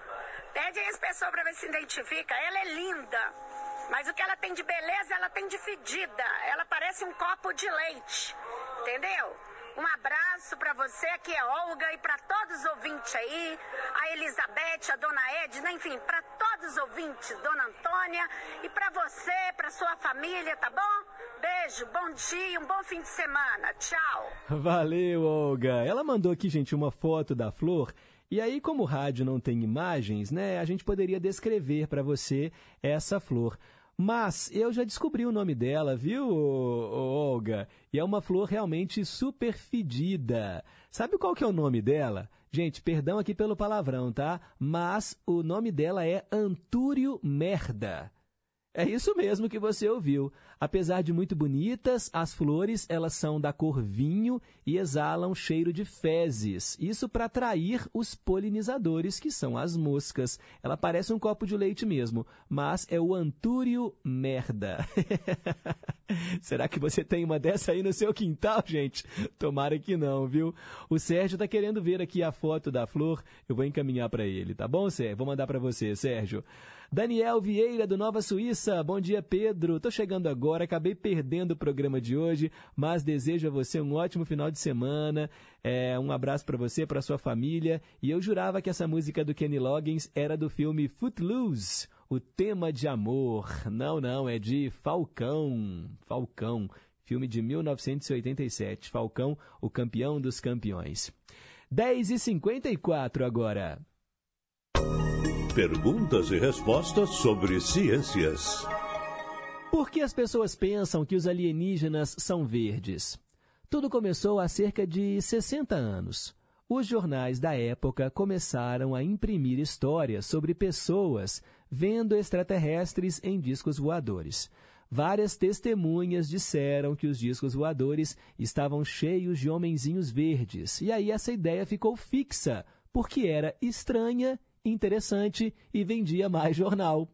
Pede aí as pessoas para ver se identifica. Ela é linda, mas o que ela tem de beleza, ela tem de fedida. Ela parece um copo de leite, entendeu? Um abraço para você, aqui é Olga, e para todos os ouvintes aí, a Elizabeth, a Dona Edna, enfim, para todos os ouvintes, Dona Antônia, e para você, para sua família, tá bom? Beijo, bom dia, um bom fim de semana. Tchau. Valeu, Olga. Ela mandou aqui, gente, uma foto da flor. E aí, como o rádio não tem imagens, né, a gente poderia descrever para você essa flor. Mas eu já descobri o nome dela, viu, Olga? E é uma flor realmente super fedida. Sabe qual que é o nome dela? Gente, perdão aqui pelo palavrão, tá? Mas o nome dela é Antúrio Merda. É isso mesmo que você ouviu. Apesar de muito bonitas, as flores elas são da cor vinho e exalam cheiro de fezes. Isso para atrair os polinizadores, que são as moscas. Ela parece um copo de leite mesmo, mas é o antúrio merda. Será que você tem uma dessa aí no seu quintal, gente? Tomara que não, viu? O Sérgio está querendo ver aqui a foto da flor. Eu vou encaminhar para ele, tá bom, Sérgio? Vou mandar para você, Sérgio. Daniel Vieira, do Nova Suíça. Bom dia, Pedro. Tô chegando agora, acabei perdendo o programa de hoje, mas desejo a você um ótimo final de semana. É, um abraço para você, para sua família. E eu jurava que essa música do Kenny Loggins era do filme Footloose, o tema de amor. Não, não, é de Falcão. Falcão, filme de 1987. Falcão, o campeão dos campeões. 10h54 agora. Perguntas e respostas sobre ciências. Por que as pessoas pensam que os alienígenas são verdes? Tudo começou há cerca de 60 anos. Os jornais da época começaram a imprimir histórias sobre pessoas vendo extraterrestres em discos voadores. Várias testemunhas disseram que os discos voadores estavam cheios de homenzinhos verdes, e aí essa ideia ficou fixa, porque era estranha interessante e vendia mais jornal.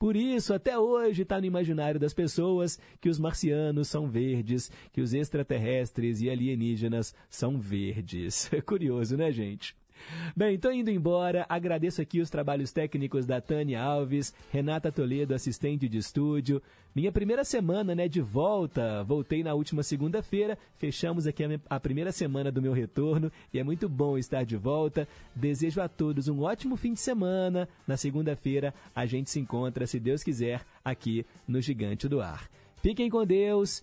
Por isso, até hoje está no imaginário das pessoas que os marcianos são verdes, que os extraterrestres e alienígenas são verdes. É curioso, né, gente? Bem, estou indo embora. Agradeço aqui os trabalhos técnicos da Tânia Alves, Renata Toledo, assistente de estúdio. Minha primeira semana, né, de volta. Voltei na última segunda-feira. Fechamos aqui a primeira semana do meu retorno e é muito bom estar de volta. Desejo a todos um ótimo fim de semana. Na segunda-feira a gente se encontra, se Deus quiser, aqui no Gigante do Ar. Fiquem com Deus.